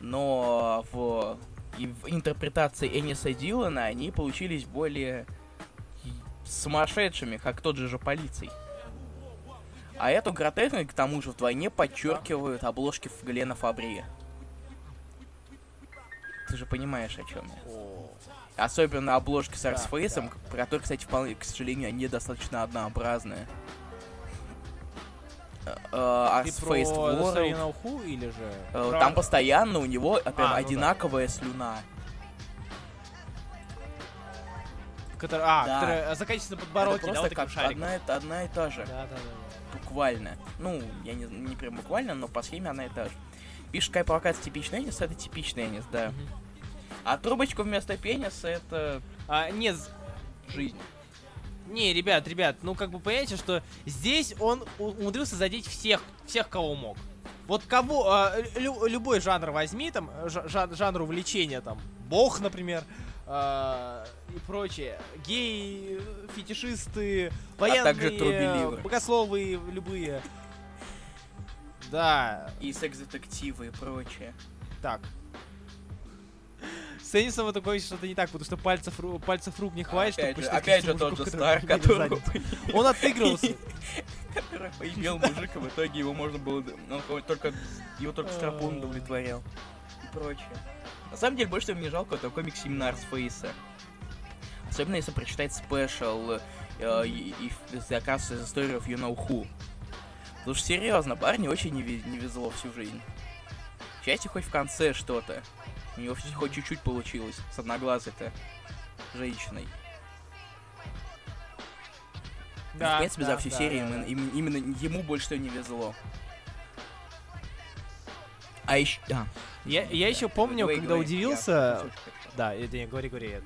но в, и в интерпретации Эниса Дилана они получились более сумасшедшими, как тот же же полицей. А эту гротескность, к тому же, вдвойне подчеркивают обложки Глена Фабрия. Ты же понимаешь, о чем я. Особенно обложки с Да, Арсфейсом, да. которые, кстати, вполне, к сожалению, они достаточно однообразные. Э, э, Story World. Who или же... э, Там постоянно у него э, прям А, ну да. одинаковая слюна. Которая, а, Да. которая заканчивается на Это подбородке, да, просто вот таким как одна, и- одна и та же. Да, да, да. Буквально. Ну, я не, не прям буквально, но по схеме она и та же. Пишет, какая провокация типичный Энис, это типичный Энис, да. Мгм. А трубочка вместо пениса это А, нет, з- жизнь. не, ребят, ребят, ну как бы понимаете, что здесь он умудрился задеть всех, всех, кого мог. Вот кого, а, лю- любой жанр возьми, там, жа- жа- жанр увлечения, там, бог, например, а, и прочее, геи, фетишисты, военные, также трубеливы. богословы любые. Да, И секс-детективы и прочее. так. С Энисом это кое что-то не так, потому что пальцев, пальцев рук не хватит, чтобы опять же, посчитать опять же тот же Стар, заняты. Он отыгрывался. который поимел мужика, в итоге его можно было... Он только... Его только Страпун удовлетворял. И прочее. На самом деле, больше всего мне жалко этого комикс именно Арсфейса. Особенно если прочитать спешл э, и, и оказывается из истории of You Know Who. Потому что серьезно, парню очень не, не везло всю жизнь. Счастье хоть в конце что-то. У него хоть- чуть-чуть получилось с одноглазой-то женщиной. Да, в принципе, да, за всю да, серию да, именно, да. им- именно ему больше всего не везло. А еще... А, Я, я еще помню, Говори, когда говори, удивился... я. Да, это не говори, говори.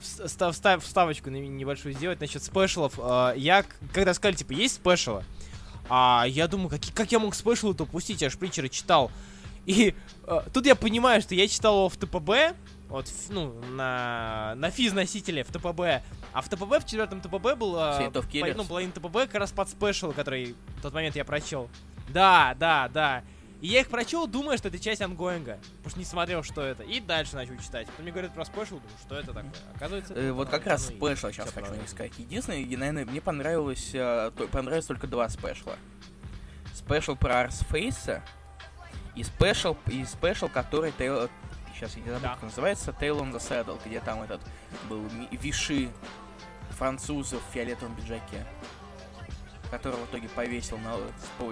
Вс- ста- встав- вставочку небольшую сделать насчет спешалов. А, Я, когда сказали, типа, есть special ы, а я думаю, как, как я мог special ы-то упустить, я ж Притчера читал. И а, тут я понимаю, что я читал его в ТПБ, вот, ну, на, на физ-носителе в ТПБ, а в ТПБ, в четвертом ТПБ был, Killers. ну, половина ТПБ как раз под special, который в тот момент я прочел. Да, да, да. И я их прочел, думая, что это часть ongoing а. Потому что не смотрел, что это. И дальше начал читать. Потом мне говорят про special, думаю, что это такое. Оказывается, Э, это вот как раз special сейчас хочу сказать. Единственное, наверное, мне понравилось, э, понравилось только два special а. Special про Арсфейса и special, и special, который Tall... Сейчас я не забыл, Да. как называется, Tall in the Saddle, где там этот был Виши, французов в фиолетовом пиджаке, которого в итоге повесил на,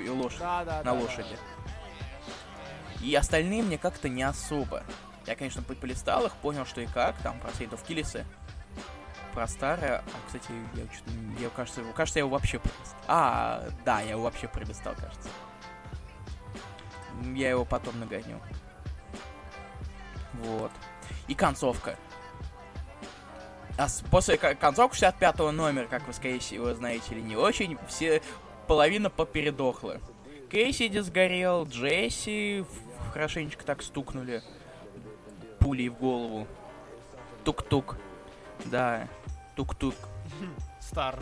и лошадь Да, да, на да, лошади. И остальные мне как-то не особо. Я, конечно, по- полистал их, понял, что и как, там, про of Killers, про старое. А, кстати, я, я кажется, кажется, я его вообще пролистал. А, да, я его вообще пролистал, кажется. Я его потом нагоню. Вот. И концовка. А после ко- концовки 65 номера, как вы, скорее всего, знаете или не очень, все половина попередохла. Кейсиди сгорел, Джесси хорошенечко так стукнули пулей в голову. Тук-тук. Да, тук-тук. Стар.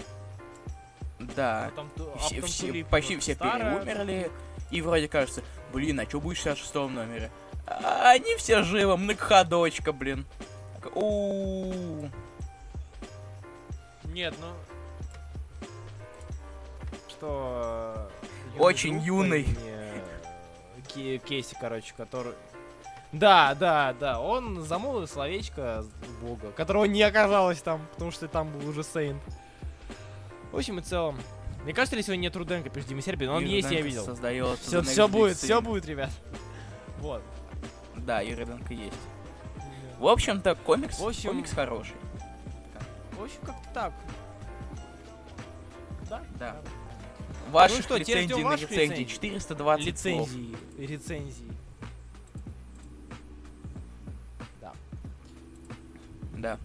Да. Потом а Все, все- почти все старая. переумерли. И вроде кажется, блин, а что будет в 66 номере? А они все живы, многоходочка, блин. У Нет, ну... Что... Очень юный. э, Ке- Кейси, короче, который... Да, да, да, он замолвил словечко бога, которого не оказалось там, потому что там был уже Сейнт. В общем и целом, мне кажется, ли сегодня нет Руденко перед Димой Серби, но он Юрий есть, я видел. Создает Все, все будет, все будет, ребят. Вот. Да, Юрий Руденко есть. В общем-то, комикс, В общем- комикс хороший. В общем, как-то так. Да? Да. Ваших Ну что, лицензий на лицензии лицензий. 420 слов. Лицензии. Рецензии. Да. Да.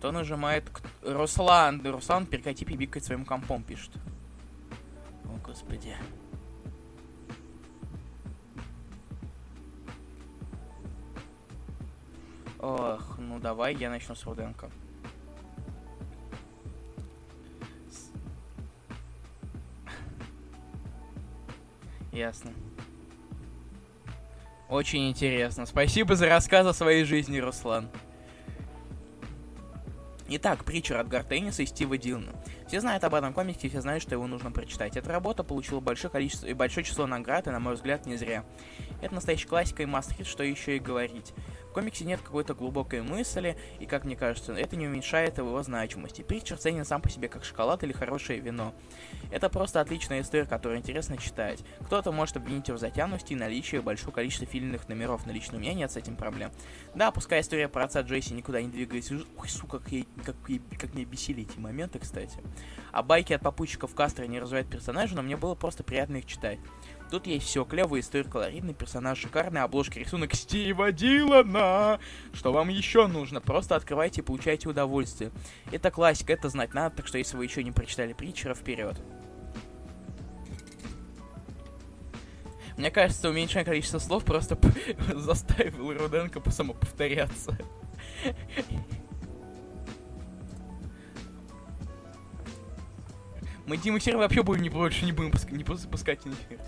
Кто нажимает? Руслан. Руслан, прекрати пибикать своим компом, пишет. О, господи. Ох, ну давай я начну с Руденко. Ясно. Очень интересно. Спасибо за рассказ о своей жизни, Руслан. Итак, Притчер от Гартенниса и Стива Дилна. Все знают об этом комиксе, все знают, что его нужно прочитать. Эта работа получила большое количество и большое число наград, и, на мой взгляд, не зря. Это настоящая классика и мастерит, что еще и говорить. В комиксе нет какой-то глубокой мысли, и, как мне кажется, это не уменьшает его значимости. Притчер ценен сам по себе как шоколад или хорошее вино. Это просто отличная история, которую интересно читать. Кто-то может обвинить его в затянутости и наличии большого количества фильмных номеров, но лично у меня нет с этим проблем. Да, пускай история про отца Джейси никуда не двигается. Ой, сука, как, я, как, я- как меня бесили эти моменты, кстати. А байки от попутчиков Кастро не развивают персонажа, но мне было просто приятно их читать. Тут есть все, клевая история, колоритный персонаж, шикарная обложка, рисунок Стива Дилана. Что вам еще нужно? Просто открывайте и получайте удовольствие. Это классика, это знать надо, так что если вы еще не прочитали Притчера, вперед. Мне кажется, уменьшение количества слов просто п- заставил Руденко по самоповторяться. Мы Дима Серый вообще будем не больше не будем пуск- не пус- пускать эфир.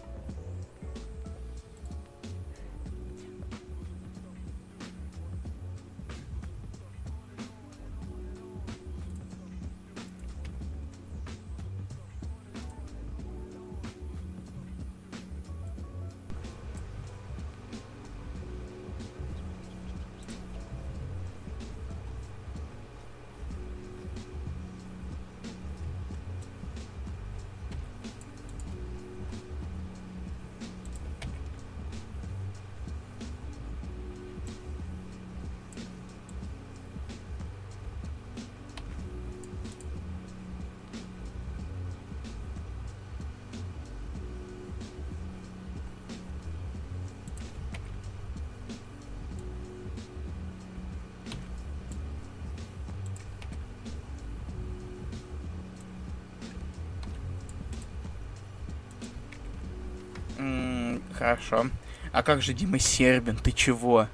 Хорошо. А как же Дима Сербин? Ты чего?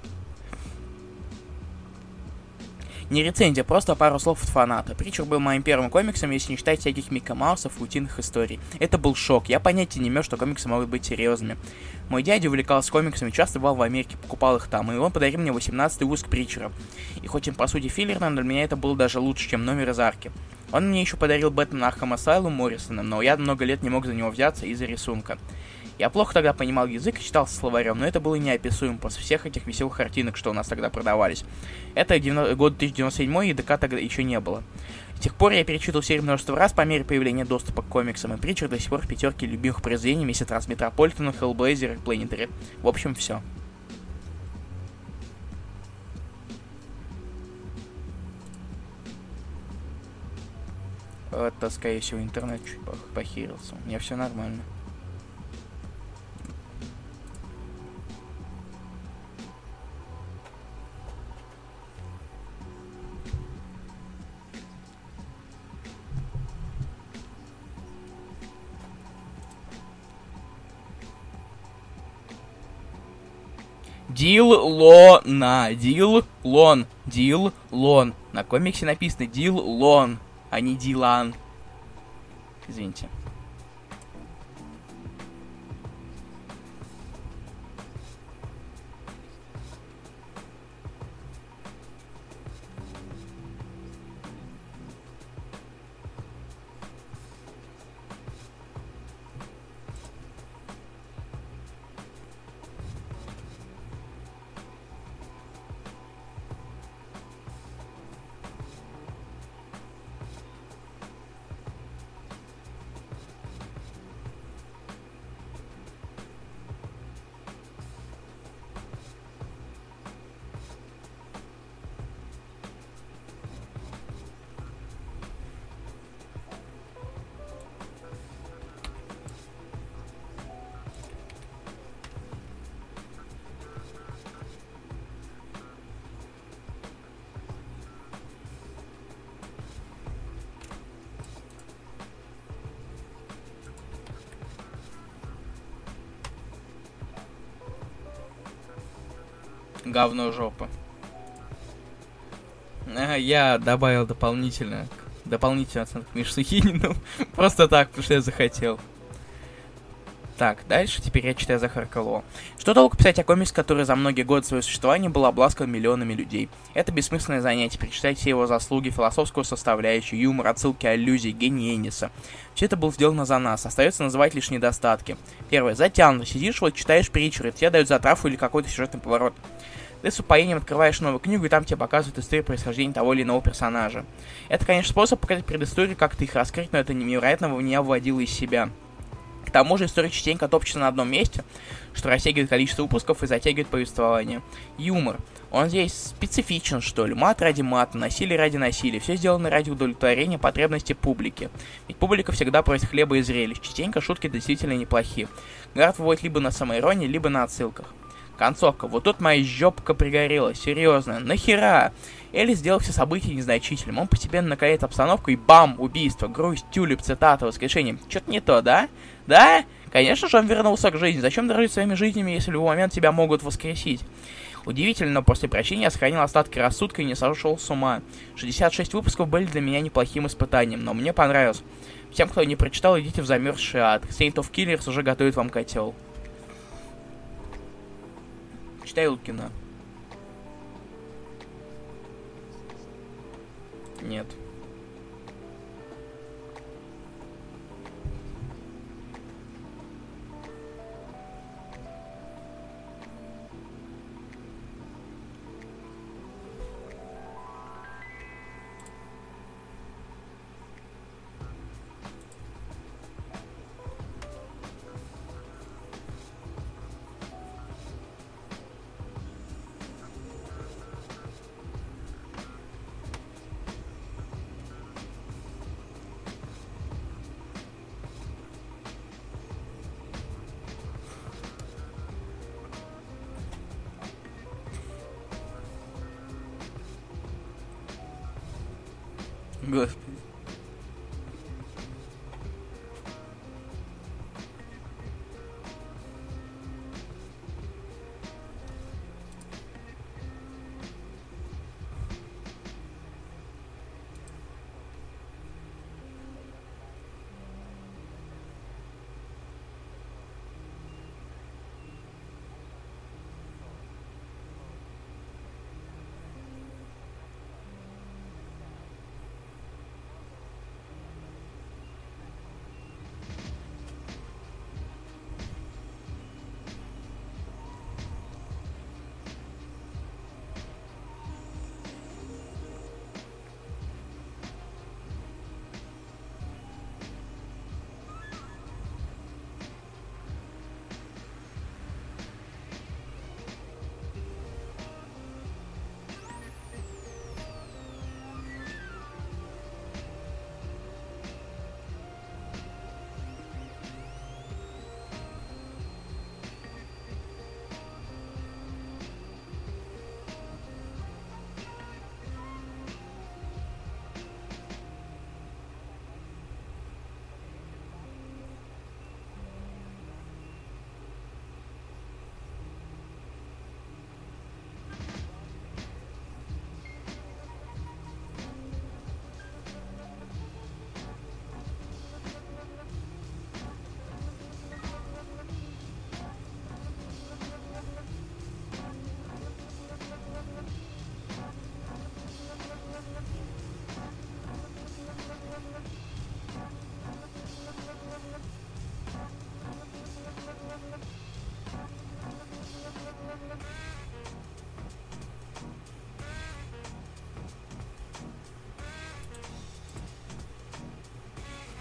Не рецензия, просто пару слов от фаната. Притчер был моим первым комиксом, если не считать всяких Микки Маусов и утиных историй. Это был шок. Я понятия не имел, что комиксы могут быть серьезными. Мой дядя увлекался комиксами, часто бывал в Америке, покупал их там, и он подарил мне 18-й выпуск Притчера. И хоть он по сути филлерным, для меня это было даже лучше, чем номер из арки. Он мне еще подарил Бэтмен Arkham Asylum Моррисона, но я много лет не мог за него взяться из-за рисунка. Я плохо тогда понимал язык и читал словарем, но это было неописуемо после всех этих веселых картинок, что у нас тогда продавались. Это 90 год 1997 и ДК тогда еще не было. С тех пор я перечитал серию множество раз по мере появления доступа к комиксам, и Притчер до сих пор в пятерке любимых произведений вместе с Трансметрополитеном, Хеллблейзер и Планетари. В общем, все. Это, скорее всего, интернет чуть пох- похерился. У меня все нормально. Дил Лона. Дил Лон. Дил Лон. На комиксе написано Дил Лон, а не Дилан. Извините. Говно жопа. Я добавил дополнительно, дополнительную оценку Миш Сухинину. Просто так, потому что я захотел. Так, дальше теперь я читаю Захар Кало. Что толку писать о комиксе, который за многие годы своего существования был обласкан миллионами людей? Это бессмысленное занятие, перечитать все его заслуги, философскую составляющую, юмор, отсылки, аллюзии, гений Энниса. Все это было сделано за нас, остается называть лишь недостатки. Первое, затянуто, сидишь, вот читаешь притчеры, тебе дают затравку или какой-то сюжетный поворот. Ты с упоением открываешь новую книгу, и там тебе показывают историю происхождения того или иного персонажа. Это, конечно, способ показать предысторию, как ты их раскрыть, но это невероятно меня выводило из себя. К тому же история частенько топчется на одном месте, что растягивает количество выпусков и затягивает повествование. Юмор. Он здесь специфичен, что ли. Мат ради мата, насилие ради насилия. Все сделано ради удовлетворения потребностей публики. Ведь публика всегда просит хлеба и зрелищ. Частенько шутки действительно неплохие. Гард выводит либо на самоиронии, либо на отсылках. Концовка. Вот тут моя жопка пригорела. Серьезно. Нахера? Элли сделал все события незначительным. Он постепенно накаляет обстановку и бам! Убийство, грусть, тюлип, цитата, воскрешение. Что-то не то, да? Да? Конечно же он вернулся к жизни. Зачем дорожить своими жизнями, если в любой момент тебя могут воскресить? Удивительно, но после прощения я сохранил остатки рассудка и не сошел с ума. 66 выпусков были для меня неплохим испытанием, но мне понравилось. Всем, кто не прочитал, идите в замерзший ад. Saint of Killers уже готовит вам котел. Читай Лукина. Нет.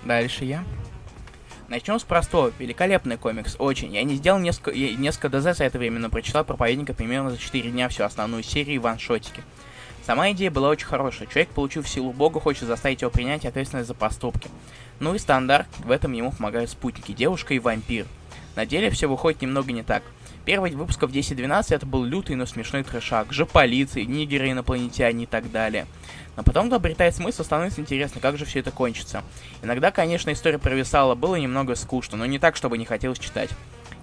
Дальше я. Начнем с простого. Великолепный комикс, очень. Я не сделал несколько, я несколько ДЗ за это время, но прочитал проповедника примерно за 4 дня всю основную серию ваншотики. Сама идея была очень хорошая. Человек, получив силу бога, хочет заставить его принять ответственность за поступки. Ну и стандарт, в этом ему помогают спутники, девушка и вампир. На деле все выходит немного не так. Первый выпусков 10-12 это был лютый, но смешной трешак. Же полиции, нигеры, инопланетяне и так далее. Но потом обретает смысл, становится интересно, как же все это кончится. Иногда, конечно, история провисала, было немного скучно, но не так, чтобы не хотелось читать.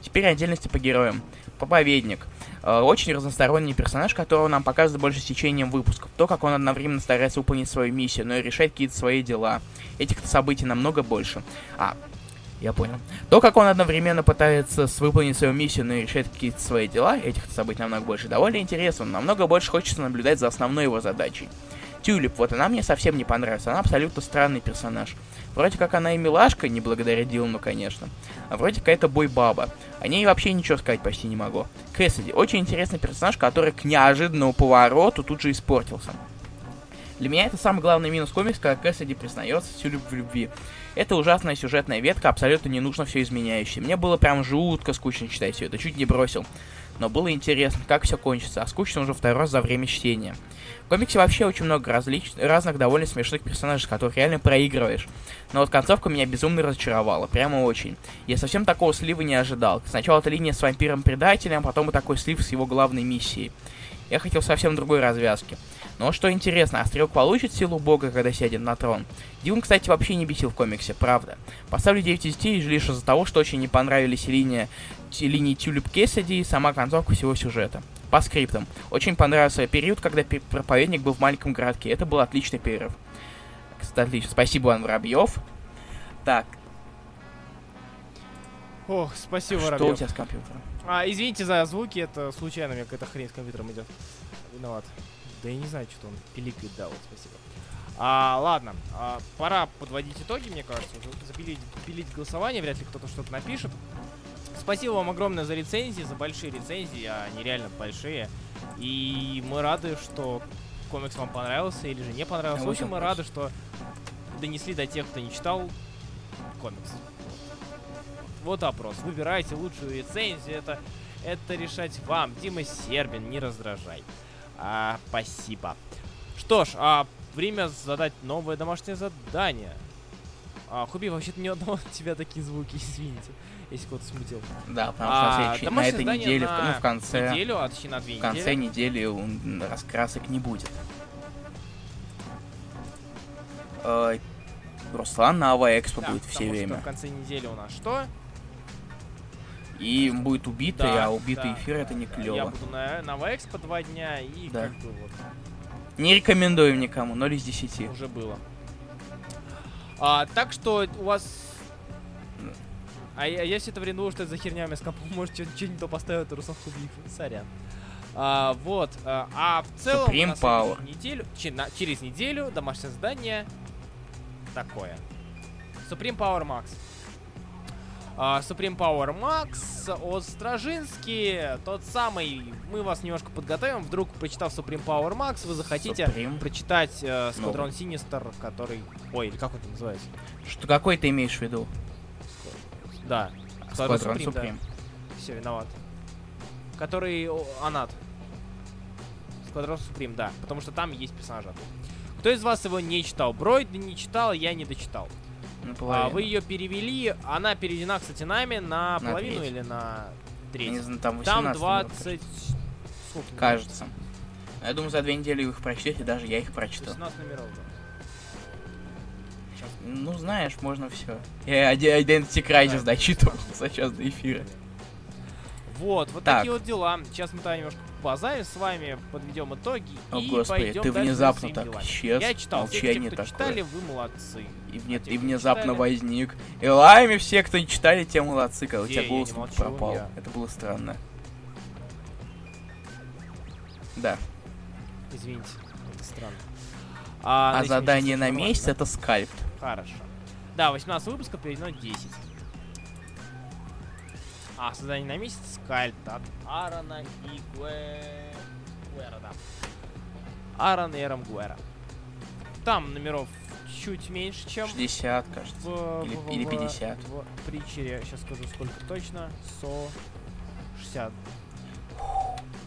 Теперь отдельности по героям. Проповедник. Э, очень разносторонний персонаж, которого нам показывают больше с течением выпусков. То, как он одновременно старается выполнить свою миссию, но и решать какие-то свои дела. Этих событий намного больше. А, я понял. То, как он одновременно пытается выполнить свою миссию, но и решать какие-то свои дела, этих событий намного больше, довольно интересно. Намного больше хочется наблюдать за основной его задачей. Тюлип, вот она мне совсем не понравилась. Она абсолютно странный персонаж. Вроде как она и милашка, не благодаря Дилану, конечно. А вроде какая-то бой-баба. О ней вообще ничего сказать почти не могу. Кэссиди. Очень интересный персонаж, который к неожиданному повороту тут же испортился. Для меня это самый главный минус комикса, когда Кэссиди признается Тюлип в любви. Это ужасная сюжетная ветка, абсолютно не нужно все изменяющая. Мне было прям жутко скучно читать все это, чуть не бросил. Но было интересно, как все кончится, а скучно уже второй раз за время чтения. В комиксе вообще очень много различ... разных довольно смешных персонажей, которых реально проигрываешь. Но вот концовка меня безумно разочаровала, прямо очень. Я совсем такого слива не ожидал. Сначала эта линия с вампиром-предателем, а потом и такой слив с его главной миссией. Я хотел совсем другой развязки. Но что интересно, Острелк получит силу бога, когда сядет на трон. Дилан, кстати, вообще не бесил в комиксе, правда. Поставлю 9 из 10 лишь из-за того, что очень не понравились линия, линии Тюлип Кессиди и сама концовка всего сюжета. По скриптам. Очень понравился период, когда проповедник был в маленьком городке. Это был отличный перерыв. Кстати, отлично. Спасибо, Иван Воробьев. Так. Ох, спасибо, Что Воробьев. у тебя с компьютером? А, извините за звуки, это случайно у меня какая-то хрень с компьютером идет. Виноват. Да я не знаю, что он пиликает, да, вот, спасибо. А, ладно, а, пора подводить итоги, мне кажется, уже запилить, пилить голосование, вряд ли кто-то что-то напишет. Спасибо вам огромное за рецензии, за большие рецензии, они реально большие. И мы рады, что комикс вам понравился или же не понравился. В общем, мы рады, что донесли до тех, кто не читал комикс. Вот опрос. Выбирайте лучшую рецензию. Это, это решать вам. Дима Сербин, не раздражай. А, спасибо. Что ж, а, время задать новое домашнее задание. А, Хуби, вообще-то ни одного от тебя такие звуки, извините, если кого-то смутил. Да, потому что на, А, следующей- на домашнее этой неделе, на ну, в конце, Неделю, а точнее на две в конце недели. недели раскрасок не будет. Э, Руслан на Ава Экспо Да, будет все время. в конце недели у нас что? И будет убитый, Да, а убитый да, эфир да, это не клево. Я буду на, на Вэкспо два дня и Да. как бы вот Не рекомендуем никому, 0 из 10. уже было. А, так что у вас... А я, я все это время думал, что это за херня меня с компом, может, что-нибудь не то поставил, это Руслан Хубиев, сорян. А, вот, а, а в целом Supreme на Power. неделю, че- на- через неделю домашнее задание такое. Supreme Power Max. А, Supreme Power Max Стражински, тот самый, мы вас немножко подготовим, вдруг, прочитав Supreme Power Max, вы захотите Supreme. прочитать э, Ну. Squadron Sinister, который... Ой, или как он называется? Что какой ты имеешь в виду? Да. Squadron Supreme, да. Supreme. Все, виноват. Который Анат. Сквадрон Суприм, да. Потому что там есть персонажи. оттуда. Кто из вас его не читал? Бройд не читал, я не дочитал. А, вы ее перевели. Она переведена, кстати, нами на, На половину треть. или на треть? не знаю, там 18 Там минут, 20... Сколько? Кажется. Я думаю, за две недели вы их прочтете, даже я их прочту. 18 номеров, да. Сейчас. Ну, знаешь, можно все. Я Ide- Identity Crisis Да, дочитывал за час до эфира. Вот, вот Так. такие вот дела. Сейчас мы там немножко базарим с вами, подведем итоги О, и господи, пойдем ты внезапно так делами. исчез. Я читал, все те, Молчание кто такое. читали, вы молодцы. И, вне- А и внезапно читали? возник. И лайми все, кто не читали, те молодцы, когда у тебя голос молчу, пропал. я- Это было странно. Да. Извините, это странно. А, А, задание на месяц да? это скальп. Хорошо. Да, 18 выпусков переведено 10. А, задание на месяц скальп от Аарона и Гуэ... Гуэра, да. Аарон и Эром Гуэра. Там номеров чуть меньше, чем 60, кажется. в, Или- в- или в- 50. В притчере, сейчас скажу сколько точно. Со 60.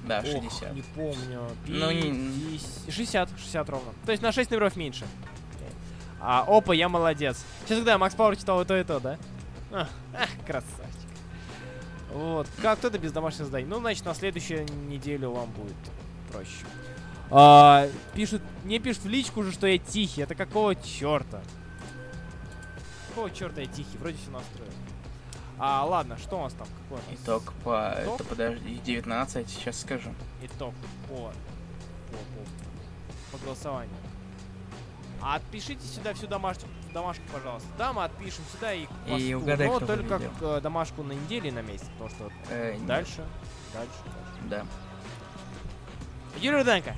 Да, Ох, 60. не помню. Ну, не- 50, 60, 60 ровно. То есть на 6 номеров меньше. А, опа, я молодец. Сейчас когда Макс Пауэр читал и то, и то, да? А, ах, красавчик. Вот. Как кто-то без домашних заданий. Ну, значит, на следующую неделю вам будет проще. А, пишут, мне пишут в личку уже, что я тихий. Это какого черта? Какого черта я тихий? Вроде все настроено. А, ладно, что у нас там? Какой у нас? Итог по... Итог? Это, подожди, 19, сейчас скажу. Итог по, по, по, по голосованию. А отпишите сюда всю домашнюю, домашку, пожалуйста. Да, мы отпишем сюда и И угадай, но кто только к, э, домашку на неделю и на месяц, потому что Э, нет, дальше, дальше, дальше. Да. Юрий Руденко.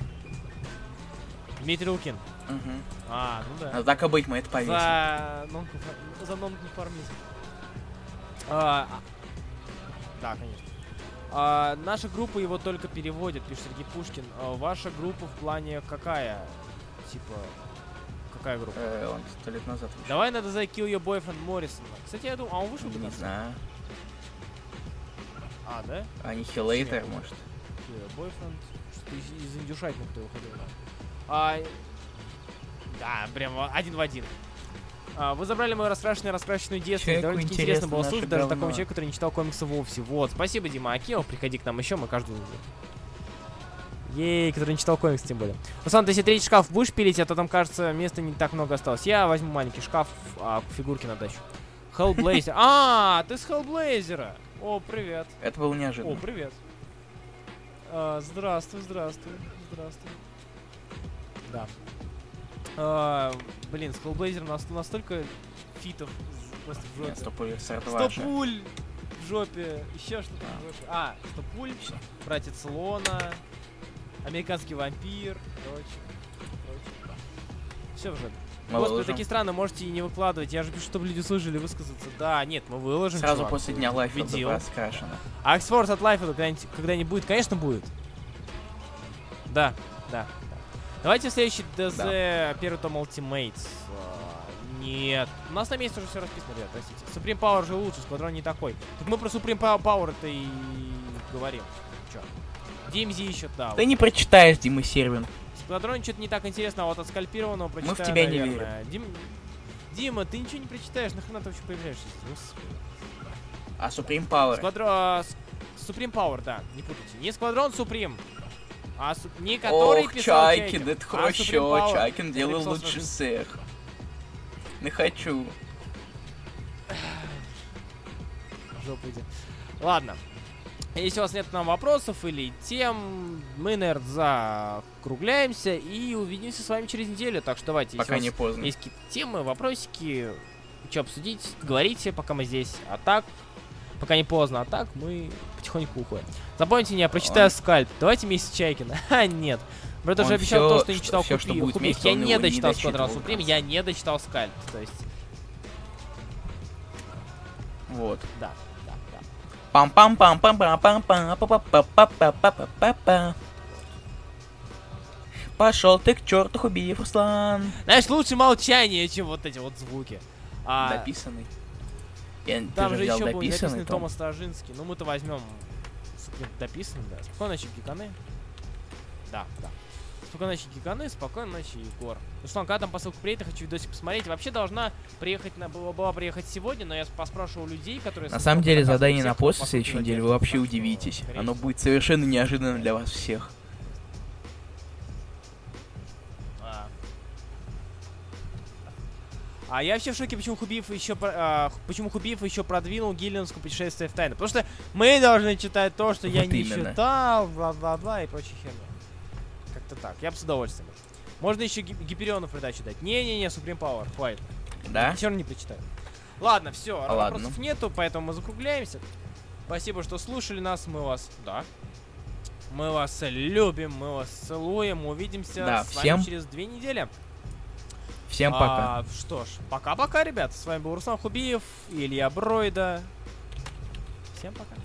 Дмитрий Лукин. Мгм. А, ну да. Ну, так и быть, мы это повесим. За, нонконфор- за нонконформизм. А, да, конечно. А, наша группа его только переводит, пишет Сергей Пушкин. А ваша группа в плане какая? Типа, какая группа? Э, он сто лет назад вышел. Давай надо за Kill Your Boyfriend Моррисона. Кстати, я думаю, а он вышел Не 15? знаю. А, да? Аннихилейтер, может. Kill Your Boyfriend. Что-то из, из индюшатина кто выходил. да. А, да, прям один в один. А, вы забрали мою раскрашенную раскрашенную детство. Довольно-таки интересно интересно было слушать даже говно. такому человеку, который не читал комиксы вовсе. Вот, спасибо, Дима Акимов. Приходи к нам еще, мы каждую... Ей, который не читал комикс, тем более. Руслан, ты если третий шкаф будешь пилить, а то там, кажется, места не так много осталось. Я возьму маленький шкаф, а фигурки на дачу. Hellblazer. А, ты с Hellblazer. О, привет. Это было О, неожиданно. привет. А, здравствуй, здравствуй, здравствуй. Да. А, блин, с Hellblazer нас настолько фитов просто в Нет, жопе. стоп, пуль, Сто 42 же. пуль в жопе, еще что-то А. в жопе. А, сто пуль, братец Лона, американский вампир, короче, короче. Все в жопе. Мы Господи, выложим. такие страны можете и не выкладывать. Я же пишу, чтобы люди слышали, высказаться. Да, нет, мы выложим. Сразу чувак. после дня лайфа раскрашено. А Эксфорс от Лайфа когда-нибудь, когда-нибудь будет? Конечно, будет. Да, да. Да. Давайте в следующий ДЗ первый том Ultimates. А, Нет. У нас на месте уже все расписано, ребят, простите. Supreme Power же лучше, Сквадрон не такой. Так мы про Supreme Power- это и говорим. Чё? DMZ еще, да. Ты не прочитаешь, Дима Сервин. Сквадрон что-то не так интересно, а вот от скальпированного в прочитаю, тебя не наверное. Дим... Дима, ты ничего не прочитаешь, нахрена ты вообще появляешься здесь? А Supreme Power? Сквадрон... а, Supreme Power, да, не путайте. Не Сквадрон Supreme, а не который Ох, писал Чайкин, это а хорошо. Supreme Power. Чайкин делал лучше Supreme- всех. Не хочу. Жопу иди. Ладно. Если у вас нет к нам вопросов или тем, мы, наверное, закругляемся и увидимся с вами через неделю. Так что давайте, Пока если не поздно. есть какие-то темы, вопросики, что обсудить, говорите, пока мы здесь. А так, пока не поздно, а так мы потихоньку уходим. Запомните меня, прочитаю Он- скальп. Давайте месяц Чайкина. А, нет. Брат уже обещал то, что не что- читал что Купи- будет Купи. вместе, Я не дочитал Суприм, конца. я не дочитал скальп. То есть, Вот. да, пам пам пам пам пам пам пам па па па па па па па па па Пошел ты к черту, Хубиев Руслан. Знаешь, лучше молчание, чем вот эти вот звуки. А, Дописанный. Я, там же еще дописанный написанный том. Томас Стражинский. Ну, мы-то возьмем дописанный, да. Спокойной ночи, гиканы. Да, да. Спокойной ночи, гиканы, спокойной ночи, Егор. Руслан, когда там посылка приедет, я хочу видосик посмотреть. Вообще должна приехать, на, была, была приехать сегодня, но я поспрашивал людей, которые... На самом деле задание всех, на посылки следующей неделе вы вообще что, удивитесь. Оно будет совершенно неожиданно для вас всех. А я вообще в шоке, почему Хубиев еще а, почему Хубиев еще продвинул Гиллианское путешествие в тайну. Потому что мы должны читать то, что я Вот не именно. читал, бла-бла-бла и прочая херня. Как-то так. Я бы с удовольствием. Можно еще Ги- Гиперионов придачу дать. Не-не-не, Supreme Power, хватит. Да? Все равно не прочитаю. Ладно, все, А ладно. вопросов нету, поэтому мы закругляемся. Спасибо, что слушали нас, мы вас, да. Мы вас любим, мы вас целуем, увидимся Да, с вами всем через две недели. Всем пока. А, что ж, пока-пока, ребят. С вами был Руслан Хубиев Илья Бройда. Всем пока.